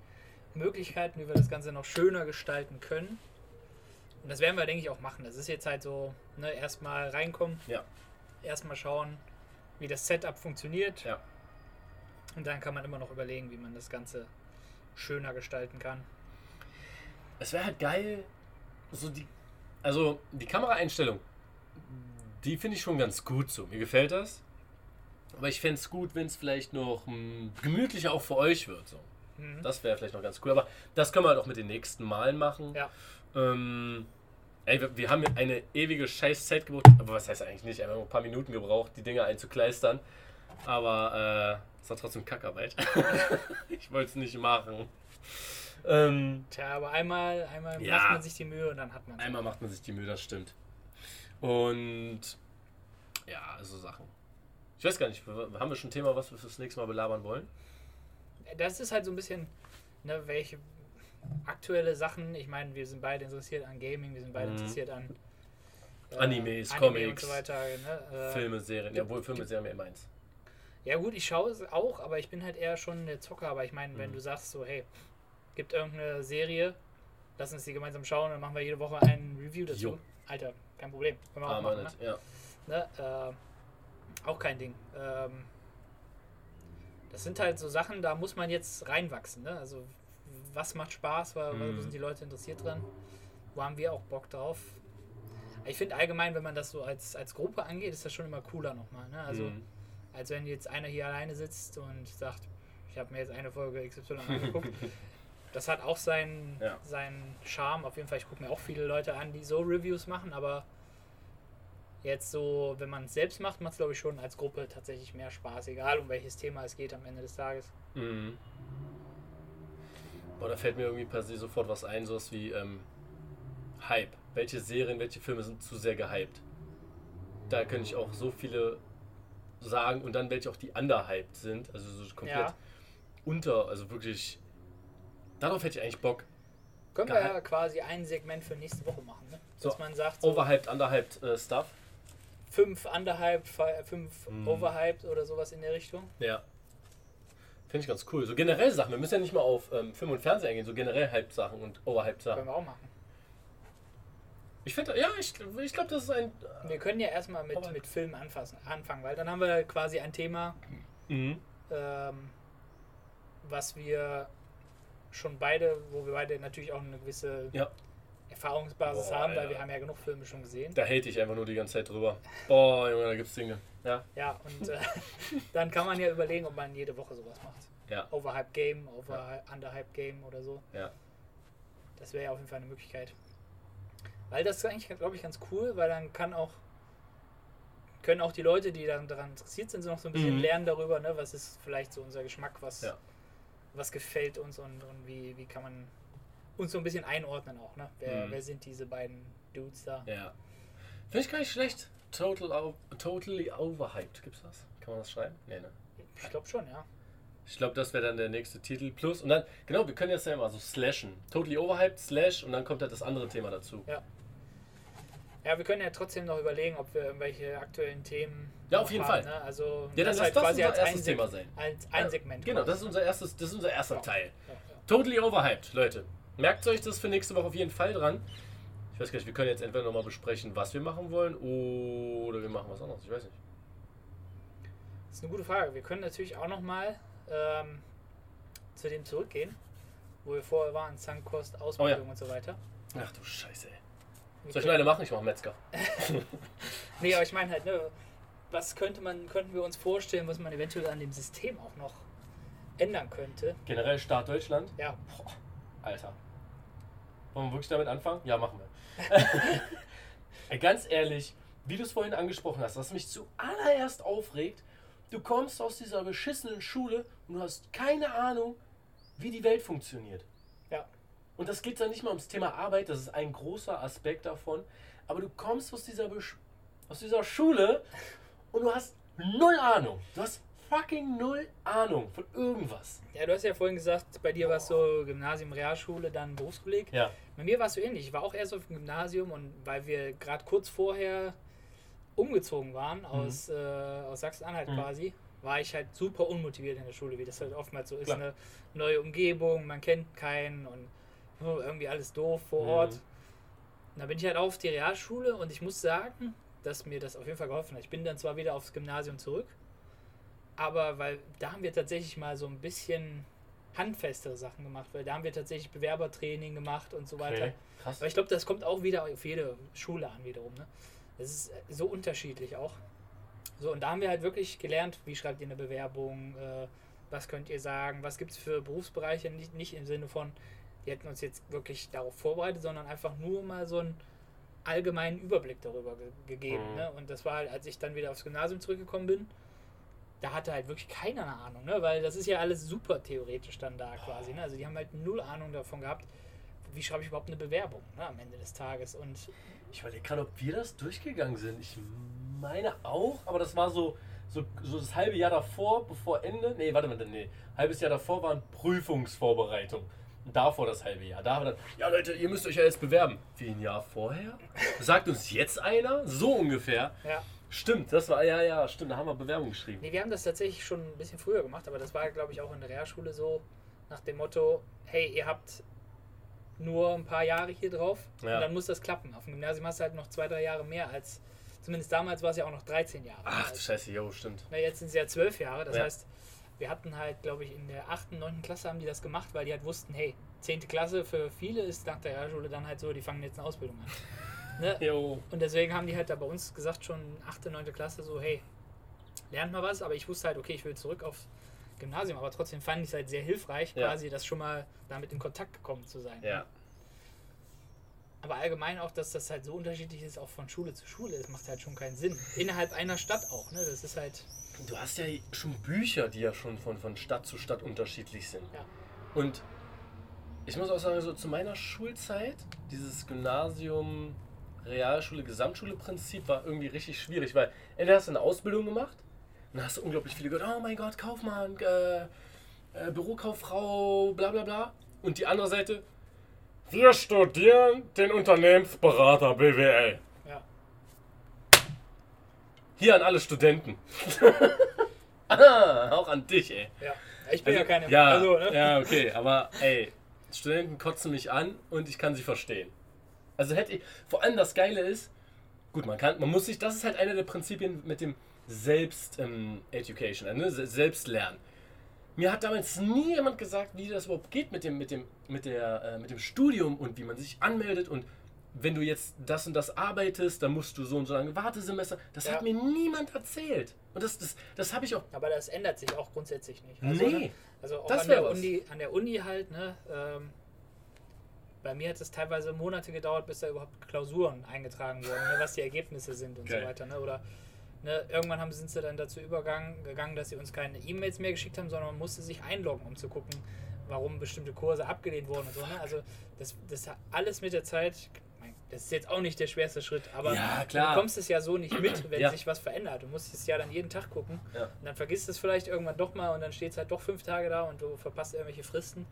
Möglichkeiten, wie wir das Ganze noch schöner gestalten können. Und das werden wir, denke ich, auch machen. Das ist jetzt halt so, ne, erstmal reinkommen, Ja. Erstmal schauen, wie das Setup funktioniert. Ja. Und dann kann man immer noch überlegen, wie man das Ganze schöner gestalten kann. Es wäre halt geil, so die, also die Kameraeinstellung, die finde ich schon ganz gut so. Mir gefällt das. Aber ich fände es gut, wenn es vielleicht noch mh, gemütlicher auch für euch wird. So. Mhm. Das wäre vielleicht noch ganz cool. Aber das können wir halt auch mit den nächsten Malen machen. Ja. Ähm, ey, wir, wir haben eine ewige Scheißzeit gebraucht. Aber was heißt eigentlich nicht? Haben ein paar Minuten gebraucht, die Dinger einzukleistern. Aber äh, es war trotzdem Kackarbeit. ich wollte es nicht machen. Ähm, Tja, aber einmal, einmal Ja. macht man sich die Mühe und dann hat man einmal macht man sich die Mühe, das stimmt. Und ja, so Sachen. Ich weiß gar nicht, haben wir schon ein Thema, was wir fürs nächste Mal belabern wollen? Das ist halt so ein bisschen, ne, welche aktuelle Sachen, ich meine, wir sind beide interessiert an Gaming, wir sind beide Mhm. interessiert an äh, Animes, Anime Comics, und so weiter. Ne? Äh, Filme, Serien. Ja, wohl Filme, Serien mehr meins. Ja gut, ich schaue es auch, aber ich bin halt eher schon der Zocker. Aber ich meine, wenn Mhm. du sagst so, hey, gibt irgendeine Serie, lass uns die gemeinsam schauen, dann machen wir jede Woche ein Review dazu. Jo. Alter, kein Problem. Können wir auch Ah, machen, nicht. ne? Ja. Ne? Äh, auch kein Ding. Ähm, das sind halt so Sachen, da muss man jetzt reinwachsen. Ne? Also was macht Spaß, wo, wo Mhm. sind die Leute interessiert dran? Wo haben wir auch Bock drauf? Ich finde allgemein, wenn man das so als, als Gruppe angeht, ist das schon immer cooler nochmal. Ne? Also Mhm. als wenn jetzt einer hier alleine sitzt und sagt, ich habe mir jetzt eine Folge XY angeguckt. das hat auch seinen, Ja. seinen Charme. Auf jeden Fall, ich gucke mir auch viele Leute an, die so Reviews machen, aber jetzt so, wenn man es selbst macht, macht es glaube ich schon als Gruppe tatsächlich mehr Spaß, egal um welches Thema es geht am Ende des Tages. Mhm. Boah, da fällt mir irgendwie per se sofort was ein, sowas wie ähm, Hype. Welche Serien, welche Filme sind zu sehr gehypt? Da könnte ich auch so viele sagen und dann welche auch die underhyped sind, also so komplett Ja. unter, also wirklich. Darauf hätte ich eigentlich Bock. Können wir Geil. ja quasi ein Segment für nächste Woche machen, ne? So, Dass man sagt, so Overhyped, underhyped äh, Stuff. fünf underhyped, fünf Mhm. overhyped oder sowas in der Richtung. Ja. Finde ich ganz cool. So generell Sachen. Wir müssen ja nicht mal auf ähm, Film und Fernsehen eingehen, so generell Hype-Sachen und Overhyped Können wir auch machen. Ich finde, ja, ich, ich glaube, das ist ein. Wir können ja erstmal mit, mit Filmen anfassen, anfangen, weil dann haben wir quasi ein Thema, Mhm. ähm, was wir schon beide, wo wir beide natürlich auch eine gewisse Ja. Erfahrungsbasis Boah, haben, weil ja. wir haben ja genug Filme schon gesehen. Da hate ich einfach nur die ganze Zeit drüber. Boah, Junge, da gibt's Dinge. Ja. Ja, und äh, dann kann man ja überlegen, ob man jede Woche sowas macht. Ja. Overhype Game, over Underhype Game oder so. Ja. Das wäre ja auf jeden Fall eine Möglichkeit. Weil das ist eigentlich, glaube ich, ganz cool, weil dann kann auch können auch die Leute, die dann daran interessiert sind, so noch so ein bisschen Mhm. lernen darüber, ne, was ist vielleicht so unser Geschmack, was, Ja. was gefällt uns und, und wie, wie kann man uns so ein bisschen einordnen auch, ne? Wer, Mhm. wer sind diese beiden Dudes da? Ja. Finde ich gar nicht schlecht. Total, totally overhyped. Gibt's das? Kann man das schreiben? Nee, ne? Ich glaube schon, ja. Ich glaube, das wäre dann der nächste Titel. Plus, und dann, genau, wir können jetzt ja mal so slashen. Totally overhyped, slash, und dann kommt halt das andere Thema dazu. Ja, wir können ja trotzdem noch überlegen, ob wir irgendwelche aktuellen Themen. Ja, auf jeden haben, Fall. Ne? Also, Ja, dann das lass halt das quasi unser als erstes Thema sein. als ein Ja, Segment. Genau, quasi. das ist unser erstes, das ist unser erster Ja. Teil. Ja, ja. Totally overhyped, Leute. Merkt euch das für nächste Woche auf jeden Fall dran. Ich weiß gar nicht, wir können jetzt entweder nochmal besprechen, was wir machen wollen, oder wir machen was anderes. Ich weiß nicht. Das ist eine gute Frage. Wir können natürlich auch nochmal ähm, zu dem zurückgehen, wo wir vorher waren, Zankkost, Ausbildung Oh ja. und so weiter. Ach du Scheiße, ey. Wir Soll ich eine machen? Ich mache Metzger. Nee, aber ich meine halt, ne, was könnte man, könnten wir uns vorstellen, was man eventuell an dem System auch noch ändern könnte? Generell Staat Deutschland. Ja, Boah, Alter. Wollen wir wirklich damit anfangen? Ja, machen wir. Ganz ehrlich, wie du es vorhin angesprochen hast, was mich zuallererst aufregt, du kommst aus dieser beschissenen Schule und du hast keine Ahnung, wie die Welt funktioniert. ja, Und das geht dann nicht mal ums Thema Arbeit, das ist ein großer Aspekt davon. Aber du kommst aus dieser, Besch aus dieser Schule und du hast null Ahnung. Du hast fucking null Ahnung von irgendwas. ja, du hast ja vorhin gesagt, bei dir war es so Gymnasium, Realschule, dann Berufskolleg. Ja. Bei mir war es so ähnlich. Ich war auch erst auf dem Gymnasium und weil wir gerade kurz vorher umgezogen waren aus, äh, aus Sachsen-Anhalt Mhm. quasi, war ich halt super unmotiviert in der Schule, wie das halt oftmals so ist. Klar. Eine neue Umgebung, man kennt keinen und oh, irgendwie alles doof vor Mhm. Ort. Und da bin ich halt auf die Realschule und ich muss sagen, dass mir das auf jeden Fall geholfen hat. Ich bin dann zwar wieder aufs Gymnasium zurück, aber weil da haben wir tatsächlich mal so ein bisschen handfestere Sachen gemacht, weil da haben wir tatsächlich Bewerbertraining gemacht und so weiter. Okay. Krass. Aber ich glaube, das kommt auch wieder auf jede Schule an wiederum. Ne? Das ist äh, so unterschiedlich auch. So, und da haben wir halt wirklich gelernt, wie schreibt ihr eine Bewerbung, äh, was könnt ihr sagen, was gibt es für Berufsbereiche, nicht, nicht im Sinne von, die hätten uns jetzt wirklich darauf vorbereitet, sondern einfach nur mal so einen allgemeinen Überblick darüber ge gegeben. Mhm. Ne? Und das war halt, als ich dann wieder aufs Gymnasium zurückgekommen bin, da hatte halt wirklich keiner eine Ahnung, ne? weil das ist ja alles super theoretisch dann da quasi. Ne? Also die haben halt null Ahnung davon gehabt, wie schreibe ich überhaupt eine Bewerbung ne? am Ende des Tages. Und Ich überlege gerade, ob wir das durchgegangen sind. Ich meine auch, aber das war so, so, so das halbe Jahr davor, bevor Ende. Nee, warte mal, nee. Halbes Jahr davor waren Prüfungsvorbereitung. Und davor das halbe Jahr. Da haben wir dann, ja Leute, ihr müsst euch ja jetzt bewerben. Wie ein Jahr vorher? Sagt uns jetzt einer? So ungefähr. ja, Stimmt, das war, ja, ja, stimmt, da haben wir Bewerbung geschrieben. Nee, wir haben das tatsächlich schon ein bisschen früher gemacht, aber das war, glaube ich, auch in der Realschule so nach dem Motto, hey, ihr habt nur ein paar Jahre hier drauf Ja. und dann muss das klappen. Auf dem Gymnasium hast du halt noch zwei, drei Jahre mehr als, zumindest damals war es ja auch noch 13 Jahre. Ach du Also, Scheiße, jo, stimmt. na, jetzt sind es ja zwölf Jahre, das Ja. heißt, wir hatten halt, glaube ich, in der 8., 9. Klasse haben die das gemacht, weil die halt wussten, hey, 10. Klasse für viele ist nach der Realschule dann halt so, die fangen jetzt eine Ausbildung an. Ne? Jo. Und deswegen haben die halt da bei uns gesagt, schon 8., 9. Klasse, so, hey, lernt mal was, aber ich wusste halt, okay, ich will zurück aufs Gymnasium, aber trotzdem fand ich es halt sehr hilfreich, Ja. quasi das schon mal damit in Kontakt gekommen zu sein. Ja. Aber allgemein auch, dass das halt so unterschiedlich ist, auch von Schule zu Schule, das macht halt schon keinen Sinn. Innerhalb einer Stadt auch, ne? Das ist halt, Du hast ja schon Bücher, die ja schon von, von Stadt zu Stadt unterschiedlich sind. ja. Und ich muss auch sagen, so zu meiner Schulzeit, dieses Gymnasium, Realschule, Gesamtschule-Prinzip war irgendwie richtig schwierig, weil entweder hast du eine Ausbildung gemacht und dann hast du unglaublich viele gehört, oh mein Gott, Kaufmann, äh, äh, Bürokauffrau, bla bla bla. Und die andere Seite, wir studieren den Unternehmensberater BWL. Ja. Hier an alle Studenten. ah, auch an dich, ey. ja. Ich bin ja keine. Ja, also, ne? ja, okay, aber ey, Studenten kotzen mich an und ich kann sie verstehen. Also hätte ich, vor allem das Geile ist, gut, man kann, man muss sich, das ist halt einer der Prinzipien mit dem Selbst-Education, ne? Se- Selbstlernen. Mir hat damals nie jemand gesagt, wie das überhaupt geht mit dem, mit dem, mit der, äh, mit dem Studium und wie man sich anmeldet und wenn du jetzt das und das arbeitest, dann musst du so und so lange Wartesemester. Das Ja. hat mir niemand erzählt. Und das, das, das habe ich auch. Aber das ändert sich auch grundsätzlich nicht. Nee. ne? Also auch Das an der. Uni, an der Uni halt, ne? Ähm, bei mir hat es teilweise Monate gedauert, bis da überhaupt Klausuren eingetragen wurden, ne, was die Ergebnisse sind und Geil. so weiter. Ne? Oder ne, irgendwann haben, sind sie dann dazu übergegangen, gegangen, dass sie uns keine E-Mails mehr geschickt haben, sondern man musste sich einloggen, um zu gucken, warum bestimmte Kurse abgelehnt wurden und so. Ne? Also das, das hat alles mit der Zeit, das ist jetzt auch nicht der schwerste Schritt, aber Ja, klar. du bekommst es ja so nicht mit, wenn Ja. sich was verändert. Du musst es ja dann jeden Tag gucken. Ja. Und dann vergisst es vielleicht irgendwann doch mal und dann steht es halt doch fünf Tage da und du verpasst irgendwelche Fristen.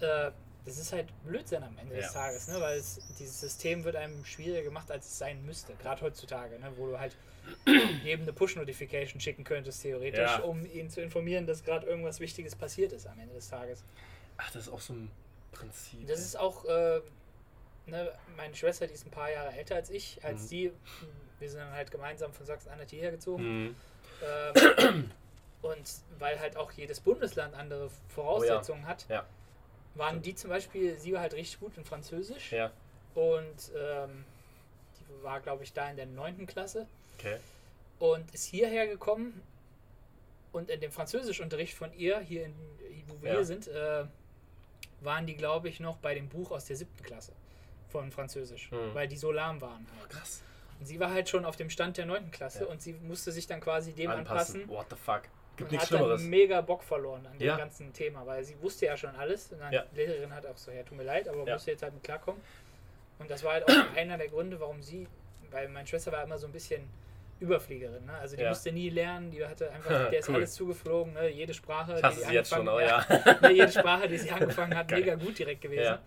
Äh, das ist halt Blödsinn am Ende des Ja. Tages, ne? weil es, dieses System wird einem schwieriger gemacht, als es sein müsste. Gerade heutzutage, ne? wo du halt jedem eine Push-Notification schicken könntest, theoretisch, Ja. um ihn zu informieren, dass gerade irgendwas Wichtiges passiert ist am Ende des Tages. Ach, das ist auch so ein Prinzip. Das ist auch, äh, ne, meine Schwester, die ist ein paar Jahre älter als ich, als Mhm. die, wir sind dann halt gemeinsam von Sachsen-Anhalt hierher gezogen. Mhm. Ähm, und weil halt auch jedes Bundesland andere Voraussetzungen hat, Ja. Waren die zum Beispiel, sie war halt richtig gut in Französisch Ja. und ähm, die war, glaube ich, da in der 9. Klasse Okay. und ist hierher gekommen und in dem Französischunterricht von ihr, hier, in, wo wir Ja. hier sind, äh, waren die, glaube ich, noch bei dem Buch aus der 7. Klasse von Französisch, Mhm. weil die so lahm waren. Halt. Krass. Und sie war halt schon auf dem Stand der 9. Klasse Ja. und sie musste sich dann quasi dem Anpassen. anpassen What the fuck. Gibt und nichts hat dann Schlimmeres. mega Bock verloren an dem Ja. ganzen Thema, weil sie wusste ja schon alles. Und dann Ja. die Lehrerin hat auch so, ja, tut mir leid, aber Ja. musste jetzt halt mit klarkommen. Und das war halt auch einer der Gründe, warum sie, weil meine Schwester war immer so ein bisschen Überfliegerin, ne? Also die Ja. musste nie lernen, die hatte einfach, der ist Cool. alles zugeflogen, ne? Jede Sprache, die sie jetzt schon, aber angefangen- ja. ne, jede Sprache, die sie angefangen hat, Geil. mega gut direkt gewesen. Ja.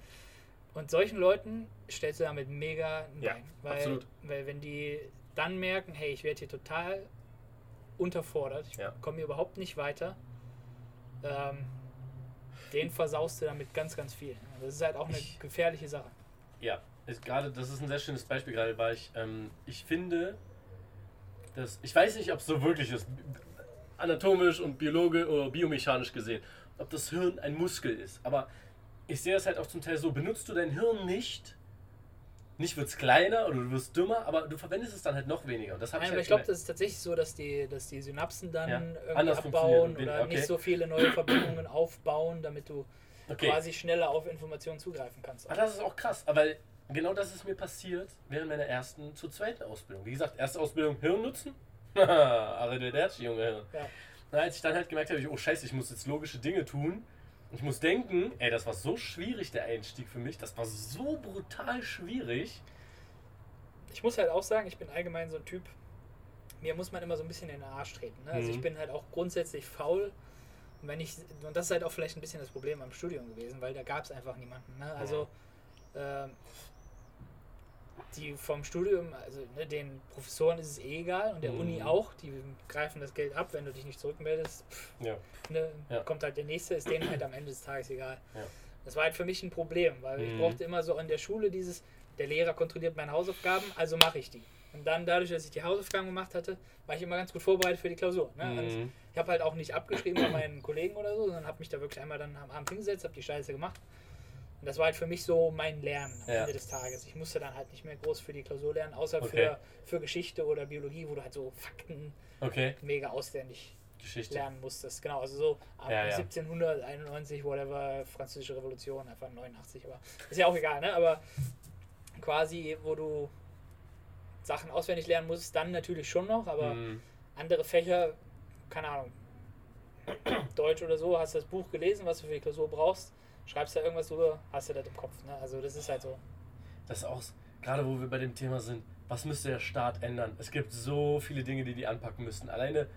Und solchen Leuten stellst du damit mega ein Ja, Bein. Weil, absolut. weil wenn die dann merken, hey, ich werde hier total unterfordert, ich Ja. komme hier überhaupt nicht weiter, ähm, den versaust du damit ganz, ganz viel. Das ist halt auch eine Ich- gefährliche Sache. Ja, ist gerade, das ist ein sehr schönes Beispiel gerade, weil ich, ähm, ich finde, dass, ich weiß nicht, ob es so wirklich ist, anatomisch und biologisch oder biomechanisch gesehen, ob das Hirn ein Muskel ist, aber ich sehe es halt auch zum Teil so, benutzt du dein Hirn nicht, nicht wird es kleiner oder du wirst dümmer, aber du verwendest es dann halt noch weniger. Und das habe Nein, ich aber halt ich glaube, das ist tatsächlich so, dass die, dass die Synapsen dann Ja, irgendwie anders abbauen oder Okay. nicht so viele neue Verbindungen aufbauen, damit du Okay. quasi schneller auf Informationen zugreifen kannst. Ah, das ist auch krass, aber genau das ist mir passiert während meiner ersten zur zweiten Ausbildung. Wie gesagt, erste Ausbildung Hirn nutzen. Arrivederci, Junge Hirn. Ja. Na, als ich dann halt gemerkt habe, ich, oh scheiße, ich muss jetzt logische Dinge tun. Ich muss denken, ey, das war so schwierig, der Einstieg für mich. Das war so brutal schwierig. Ich muss halt auch sagen, ich bin allgemein so ein Typ, mir muss man immer so ein bisschen in den Arsch treten. Ne? Also Mhm. ich bin halt auch grundsätzlich faul. Und wenn ich, und das ist halt auch vielleicht ein bisschen das Problem am Studium gewesen, weil da gab es einfach niemanden. Ne? Also ähm, die vom Studium, also ne, den Professoren ist es eh egal und der Mhm. Uni auch, die greifen das Geld ab, wenn du dich nicht zurückmeldest. Pff, Ja. ne, Ja. kommt halt der nächste, ist denen halt am Ende des Tages egal. Ja. Das war halt für mich ein Problem, weil ich Mhm. brauchte immer so an der Schule dieses, der Lehrer kontrolliert meine Hausaufgaben, also mache ich die. Und dann dadurch, dass ich die Hausaufgaben gemacht hatte, war ich immer ganz gut vorbereitet für die Klausur. Ne? Und Mhm. ich habe halt auch nicht abgeschrieben bei meinen Kollegen oder so, sondern habe mich da wirklich einmal dann am Abend hingesetzt, habe die Scheiße gemacht. Und das war halt für mich so mein Lernen am Ja. Ende des Tages. Ich musste dann halt nicht mehr groß für die Klausur lernen, außer Okay. für, für Geschichte oder Biologie, wo du halt so Fakten Okay, mega auswendig Geschichte. lernen musstest. Genau, also so ab Ja, ja. 1791, whatever, Französische Revolution, einfach 89, aber ist ja auch egal, ne? Aber quasi, wo du Sachen auswendig lernen musst, dann natürlich schon noch, aber Mhm. andere Fächer, keine Ahnung, Deutsch oder so, hast das Buch gelesen, was du für die Klausur brauchst, schreibst da irgendwas drüber, hast du das im Kopf, ne? Also das ist halt so. Das ist auch, gerade wo wir bei dem Thema sind, was müsste der Staat ändern? Es gibt so viele Dinge, die die anpacken müssten. Alleine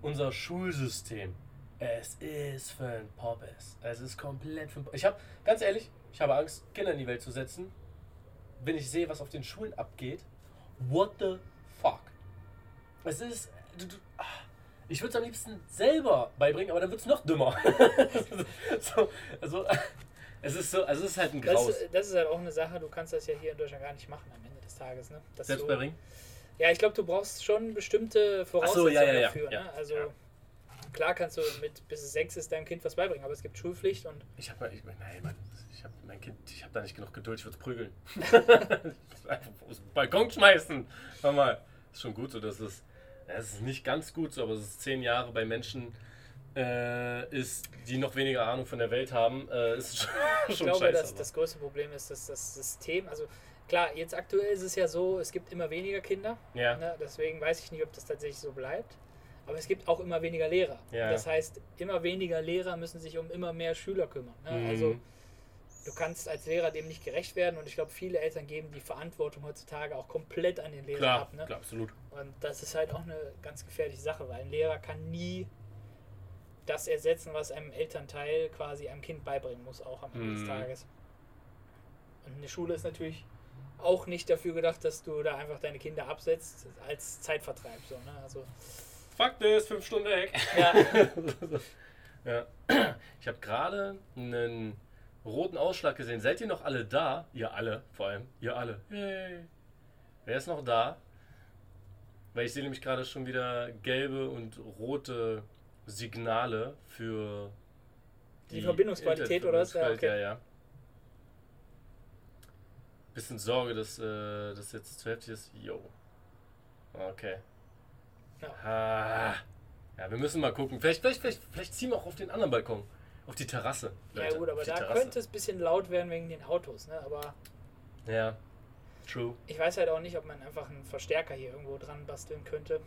unser Schulsystem. Es ist für ein Poppes. Es ist komplett für ein Ich habe, ganz ehrlich, ich habe Angst, Kinder in die Welt zu setzen. Wenn ich sehe, was auf den Schulen abgeht, what the fuck? Es ist. Ich würde es am liebsten selber beibringen, aber dann wird es noch dümmer. so, also, es ist so, also es ist halt ein Das, Graus. das ist halt auch eine Sache, du kannst das ja hier in Deutschland gar nicht machen am Ende des Tages, ne? Dass Selbst du, beibringen? Ja, ich glaube, du brauchst schon bestimmte Voraussetzungen ja, ja, ja. dafür. Ne? Also klar kannst du mit bis es sechs ist deinem Kind was beibringen, aber es gibt Schulpflicht und Ich habe ich, nein, Mann, ich habe mein Kind, ich habe da nicht genug Geduld, ich würde es prügeln. Einfach aus dem Balkon schmeißen. Hör mal, ist schon gut so, dass es, es ist nicht ganz gut so, aber es ist zehn Jahre bei Menschen äh, ist, die noch weniger Ahnung von der Welt haben, äh, ist schon, ich schon glaube, scheiße. dass aber. das größte Problem ist, dass das System, also klar, jetzt aktuell ist es ja so, es gibt immer weniger Kinder, ja, ne? deswegen weiß ich nicht, ob das tatsächlich so bleibt. Aber es gibt auch immer weniger Lehrer. Ja. Das heißt, immer weniger Lehrer müssen sich um immer mehr Schüler kümmern. Ne? Mhm. Also du kannst als Lehrer dem nicht gerecht werden und ich glaube, viele Eltern geben die Verantwortung heutzutage auch komplett an den Lehrer klar, ab. Ne? klar, absolut. Und das ist halt auch eine ganz gefährliche Sache, weil ein Lehrer kann nie das ersetzen, was einem Elternteil quasi einem Kind beibringen muss, auch am Ende des Mhm. Tages. Und eine Schule ist natürlich auch nicht dafür gedacht, dass du da einfach deine Kinder absetzt als Zeitvertreib. So, ne? Also, Fuck this, fünf Stunden weg. ja, Ja. Ich habe gerade einen roten Ausschlag gesehen. Seid ihr noch alle da? Ihr alle, vor allem. Ihr alle. Yay. Wer ist noch da? Weil ich sehe nämlich gerade schon wieder gelbe und rote Signale für Die Verbindungsqualität oder was? Ja, okay. ja, ja. Bisschen Sorge, dass äh, das jetzt zu heftig ist. Jo. Okay. Ja. Ah. Ja, wir müssen mal gucken. Vielleicht, vielleicht, vielleicht, vielleicht ziehen wir auch auf den anderen Balkon. Auf die Terrasse. ja Leute, gut, aber da Terrasse. könnte es ein bisschen laut werden wegen den Autos. Ne? Aber Ja. True. ich weiß halt auch nicht, ob man einfach einen Verstärker hier irgendwo dran basteln könnte.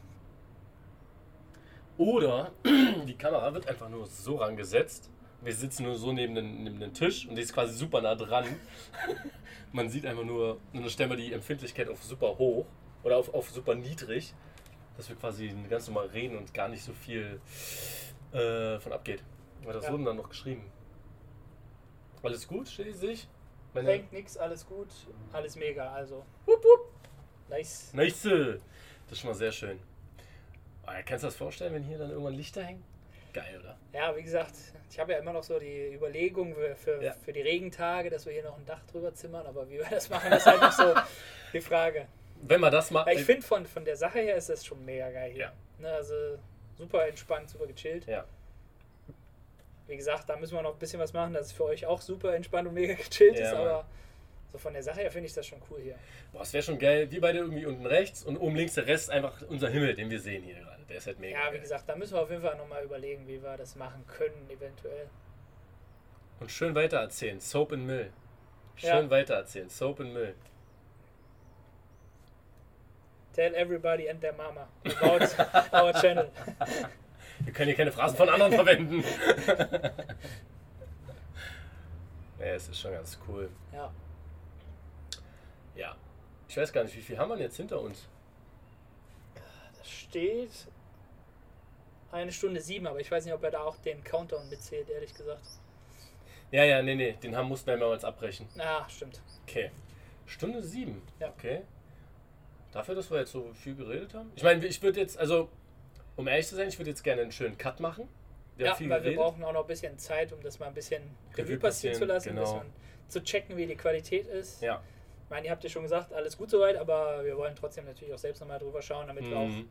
Oder die Kamera wird einfach nur so rangesetzt. Wir sitzen nur so neben den, neben den Tisch und die ist quasi super nah dran. Man sieht einfach nur, und dann stellen wir die Empfindlichkeit auf super hoch oder auf, auf super niedrig, dass wir quasi ganz normal reden und gar nicht so viel äh, von abgeht. Weil das Ja. wurden dann noch geschrieben. Alles gut, schließlich? Meine Denkt nix, alles gut, alles mega. Also, wupp, wupp. nice. Nice. Das ist schon mal sehr schön. Oh, kannst du das vorstellen, wenn hier dann irgendwann Lichter hängen? Geil, oder? Ja, wie gesagt, ich habe ja immer noch so die Überlegung für, für, Ja. für die Regentage, dass wir hier noch ein Dach drüber zimmern, aber wie wir das machen, ist halt noch so die Frage. Wenn man das macht. Ich finde, von, von der Sache her ist das schon mega geil hier. Ja. Ne, also super entspannt, super gechillt. Ja. Wie gesagt, da müssen wir noch ein bisschen was machen, dass es für euch auch super entspannt und mega gechillt Ja, ist, Mann. aber So von der Sache her finde ich das schon cool hier. Boah, es wäre schon geil. Wir beide irgendwie unten rechts und oben links der Rest einfach unser Himmel, den wir sehen hier gerade. Der ist halt mega. Ja, wie geil. gesagt, da müssen wir auf jeden Fall nochmal überlegen, wie wir das machen können, eventuell. Und schön weitererzählen. Soap and Mill. Schön Ja. weitererzählen. Soap and Mill. Tell everybody and their mama about our channel. Wir können hier keine Phrasen von anderen verwenden. ja, es ist schon ganz cool. Ja. Ja. Ich weiß gar nicht, wie viel haben wir denn jetzt hinter uns? Das steht eine Stunde sieben, aber ich weiß nicht, ob er da auch den Countdown mitzählt, ehrlich gesagt. Ja, ja, nee, nee. Den haben mussten wir mehrmals abbrechen. Ah, stimmt. Okay. Stunde sieben. Ja. Okay. Dafür, dass wir jetzt so viel geredet haben. Ich meine, ich würde jetzt, also, um ehrlich zu sein, ich würde jetzt gerne einen schönen Cut machen. Wir ja, weil wir geredet. brauchen auch noch ein bisschen Zeit, um das mal ein bisschen Revue passieren zu lassen, genau. zu checken, wie die Qualität ist. Ja. Ich meine, ihr habt ja schon gesagt, alles gut soweit, aber wir wollen trotzdem natürlich auch selbst nochmal drüber schauen, damit wir auch Mhm.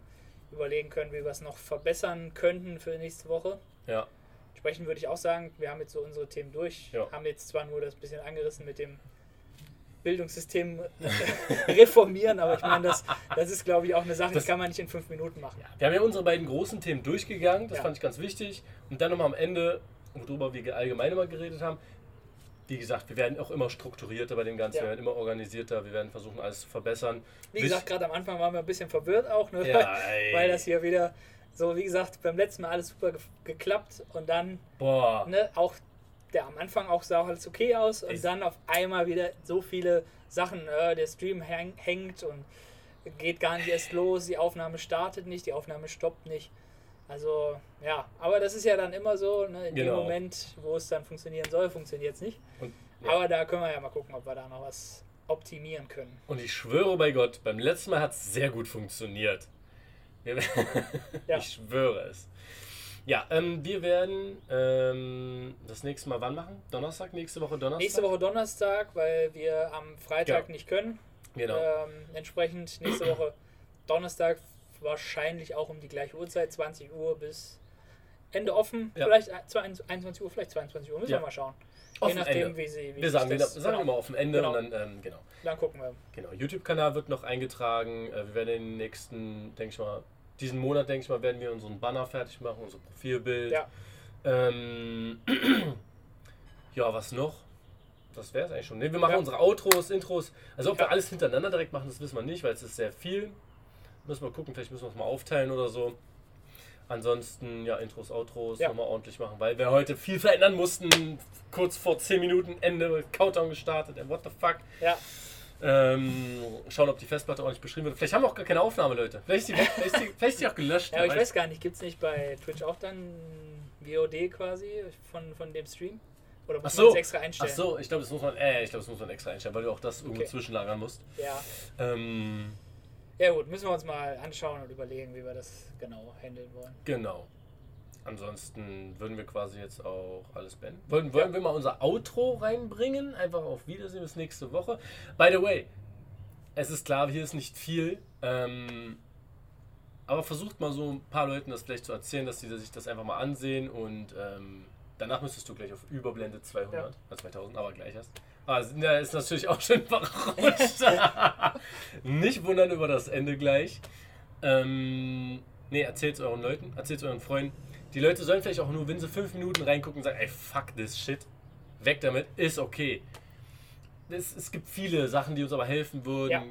überlegen können, wie wir es noch verbessern könnten für nächste Woche. Ja. Entsprechend würde ich auch sagen, wir haben jetzt so unsere Themen durch, Ja. haben jetzt zwar nur das bisschen angerissen mit dem Bildungssystem reformieren, aber ich meine, das, das ist, glaube ich, auch eine Sache, Das- kann man nicht in fünf Minuten machen. Wir haben ja unsere beiden großen Themen durchgegangen, das Ja. fand ich ganz wichtig. Und dann nochmal am Ende, worüber wir allgemein immer geredet haben. Wie gesagt, wir werden auch immer strukturierter bei dem Ganzen, Ja. wir werden immer organisierter, wir werden versuchen, alles zu verbessern. Wie gesagt, gerade am Anfang waren wir ein bisschen verwirrt auch, ne? Ja, weil das hier wieder so, wie gesagt, beim letzten Mal alles super ge geklappt und dann ne, auch der am Anfang auch sah alles okay aus und dann auf einmal wieder so viele Sachen, äh, der Stream häng, hängt und geht gar nicht erst los, die Aufnahme startet nicht, die Aufnahme stoppt nicht. Also ja, aber das ist ja dann immer so, ne, in dem Genau. Moment, wo es dann funktionieren soll, funktioniert es nicht. Und, ja. Aber da können wir ja mal gucken, ob wir da noch was optimieren können. Und ich schwöre bei Gott, beim letzten Mal hat es sehr gut funktioniert. Ja. Ich schwöre es. Ja, ähm, wir werden ähm, das nächste Mal wann machen? Donnerstag? Nächste Woche Donnerstag? Nächste Woche Donnerstag, weil wir am Freitag Ja. nicht können. Genau. Ähm, entsprechend nächste Woche Donnerstag wahrscheinlich auch um die gleiche Uhrzeit, 20 Uhr bis Ende offen. Ja. Vielleicht ein- 21 Uhr, vielleicht 22 Uhr, müssen Ja. wir mal schauen. Offen Je nachdem, Ende. wie sie. Wie wir sagen, wir das, sagen genau, immer auf dem Ende Genau. und dann, ähm, genau. Dann gucken wir. Genau, YouTube-Kanal wird noch eingetragen. Äh, wir werden in den nächsten, denke ich mal, diesen Monat, denke ich mal, werden wir unseren Banner fertig machen, unser Profilbild. Ja. Ähm, ja, was noch? Das wäre es eigentlich schon. Ne, wir machen Ja. unsere Outros, Intros. Also ob wir Ja. alles hintereinander direkt machen, das wissen wir nicht, weil es ist sehr viel. Müssen wir gucken, vielleicht müssen wir es mal aufteilen oder so. Ansonsten, ja, Intros, Outros Ja. nochmal ordentlich machen, weil wir heute viel verändern mussten. Kurz vor 10 Minuten Ende, Countdown gestartet, what the fuck. Ja, Ähm, schauen, ob die Festplatte ordentlich beschrieben wird. Vielleicht haben wir auch gar keine Aufnahme, Leute. Vielleicht ist die, vielleicht ist die, vielleicht ist die auch gelöscht. ja aber ich weiß gar nicht, gibt es nicht bei Twitch auch dann VOD quasi von, von dem Stream? Oder Ach muss so. man das extra Ach einstellen? so, ich glaube, das muss man, äh, ich glaube, das muss man extra einstellen, weil du auch das irgendwo Okay. zwischenlagern musst. Ja. Ähm, ja, gut, müssen wir uns mal anschauen und überlegen, wie wir das genau handeln wollen. genau. Ansonsten würden wir quasi jetzt auch alles beenden. Wollen, wollen Ja. wir mal unser Outro reinbringen? Einfach auf Wiedersehen bis nächste Woche. By the way, es ist klar, hier ist nicht viel. Ähm, aber versucht mal so ein paar Leuten das vielleicht zu erzählen, dass sie sich das einfach mal ansehen und ähm, danach müsstest du gleich auf Überblende 200, äh, 2000, aber gleich erst. Ah, da ist natürlich auch schön verrutscht. Nicht wundern über das Ende gleich. Ähm, nee, erzählt es euren Leuten, erzählt es euren Freunden. Die Leute sollen vielleicht auch nur, wenn sie fünf Minuten reingucken und sagen, ey, fuck this shit, weg damit, ist okay. Es, es gibt viele Sachen, die uns aber helfen würden, Ja.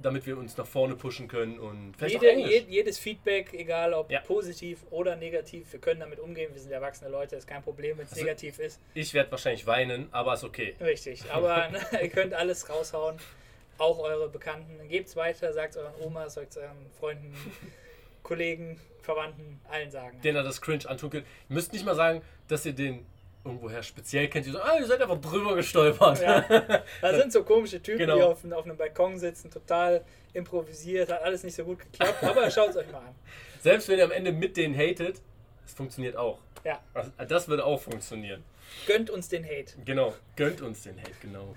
damit wir uns nach vorne pushen können und vielleicht Jede, jed, jedes Feedback, egal ob Ja. positiv oder negativ, wir können damit umgehen. Wir sind erwachsene Leute, ist kein Problem, wenn es Also- negativ ist. Ich werde wahrscheinlich weinen, aber ist okay. Richtig, aber ne, ihr könnt alles raushauen. Auch eure Bekannten. Gebt es weiter, sagt euren Omas, sagt euren Freunden, Kollegen, Verwandten, allen sagen. Den er das cringe antun könnt. Ihr müsst nicht mal sagen, dass ihr den irgendwoher speziell kennt. Ihr so, ah, ihr seid einfach drüber gestolpert. Ja. Da sind so komische Typen, Genau. die auf, auf einem Balkon sitzen, total improvisiert, hat alles nicht so gut geklappt, aber schaut es euch mal an. Selbst wenn ihr am Ende mit denen hatet, es funktioniert auch. Ja, Also, Das würde auch funktionieren. gönnt uns den Hate. Genau, gönnt uns den Hate, genau.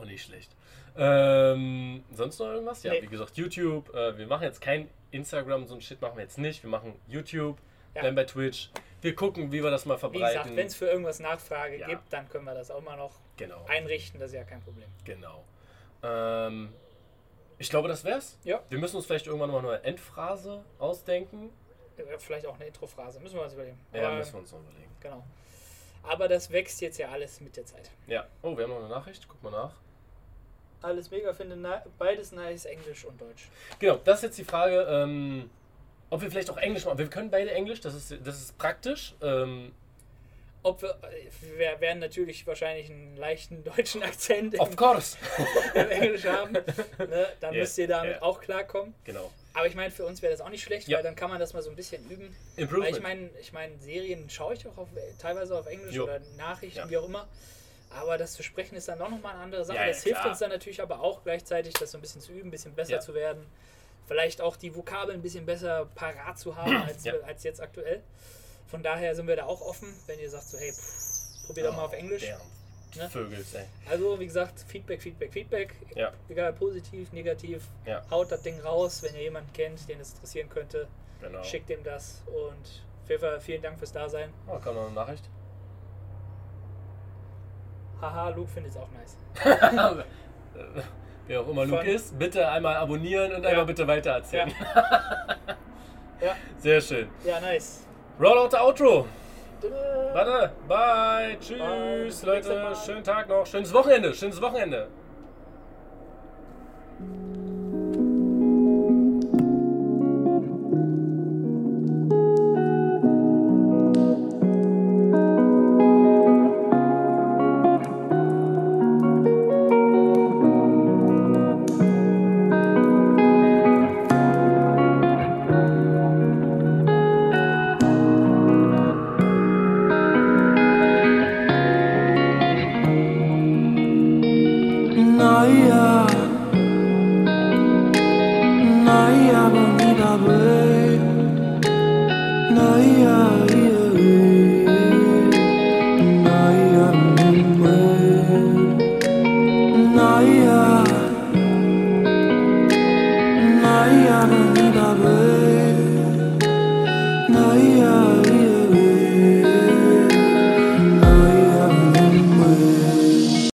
Auch nicht schlecht. Ähm, sonst noch irgendwas? Ja, Nee. wie gesagt, YouTube. Äh, wir machen jetzt kein Instagram, so ein Shit machen wir jetzt nicht. Wir machen YouTube, Ja. dann bei Twitch. wir gucken, wie wir das mal Wie verbreiten. gesagt, wenn es für irgendwas Nachfrage Ja. gibt, dann können wir das auch mal noch genau, einrichten, das ist ja kein Problem. genau. Ähm, ich glaube, das wär's. Ja. Wir müssen uns vielleicht irgendwann noch eine Endphrase ausdenken. Äh, Vielleicht auch eine Introphrase, müssen wir uns überlegen. Ja, Aber, müssen wir uns noch überlegen. Genau. Aber das wächst jetzt ja alles mit der Zeit. Ja. Oh, wir haben noch eine Nachricht. Guck mal nach. Alles mega, finde na beides nice, Englisch und Deutsch. Genau, das ist jetzt die Frage, ähm, ob wir vielleicht auch Englisch machen. Wir können beide Englisch, das ist, das ist praktisch. Ähm, Ob wir, äh, wir werden natürlich wahrscheinlich einen leichten deutschen Akzent im, of course. im Englisch haben. Ne? Dann Ja, müsst ihr damit ja. auch klarkommen. genau. Aber ich meine, für uns wäre das auch nicht schlecht, Ja. weil dann kann man das mal so ein bisschen üben. Weil ich meine, ich meine, Serien schaue ich auch auf, teilweise auf Englisch Jo. oder Nachrichten, Ja. wie auch immer. Aber das zu sprechen ist dann doch nochmal eine andere Sache. Ja, das hilft klar. uns dann natürlich aber auch gleichzeitig, das so ein bisschen zu üben, ein bisschen besser Ja. zu werden. Vielleicht auch die Vokabeln ein bisschen besser parat zu haben als, Ja. als jetzt aktuell. Von daher sind wir da auch offen, wenn ihr sagt so, hey, pff, probier doch mal auf Englisch. Ne? Vögel, ey. Also, wie gesagt, Feedback, Feedback, Feedback. Egal, positiv, negativ. Haut das Ding raus, wenn ihr jemanden kennt, den es interessieren könnte. Genau. Schickt ihm das und auf jeden Fall vielen Dank fürs Dasein. Oh, kam noch eine Nachricht. Haha, Luke findet es auch nice. Wer auch immer Luke Von- ist, bitte einmal abonnieren und Ja. einmal bitte weitererzählen. Ja, Sehr schön. ja, nice. Rollout Outro. Warte, bye, tschüss, Bye, Leute, schönen Tag noch, schönes Wochenende, schönes Wochenende.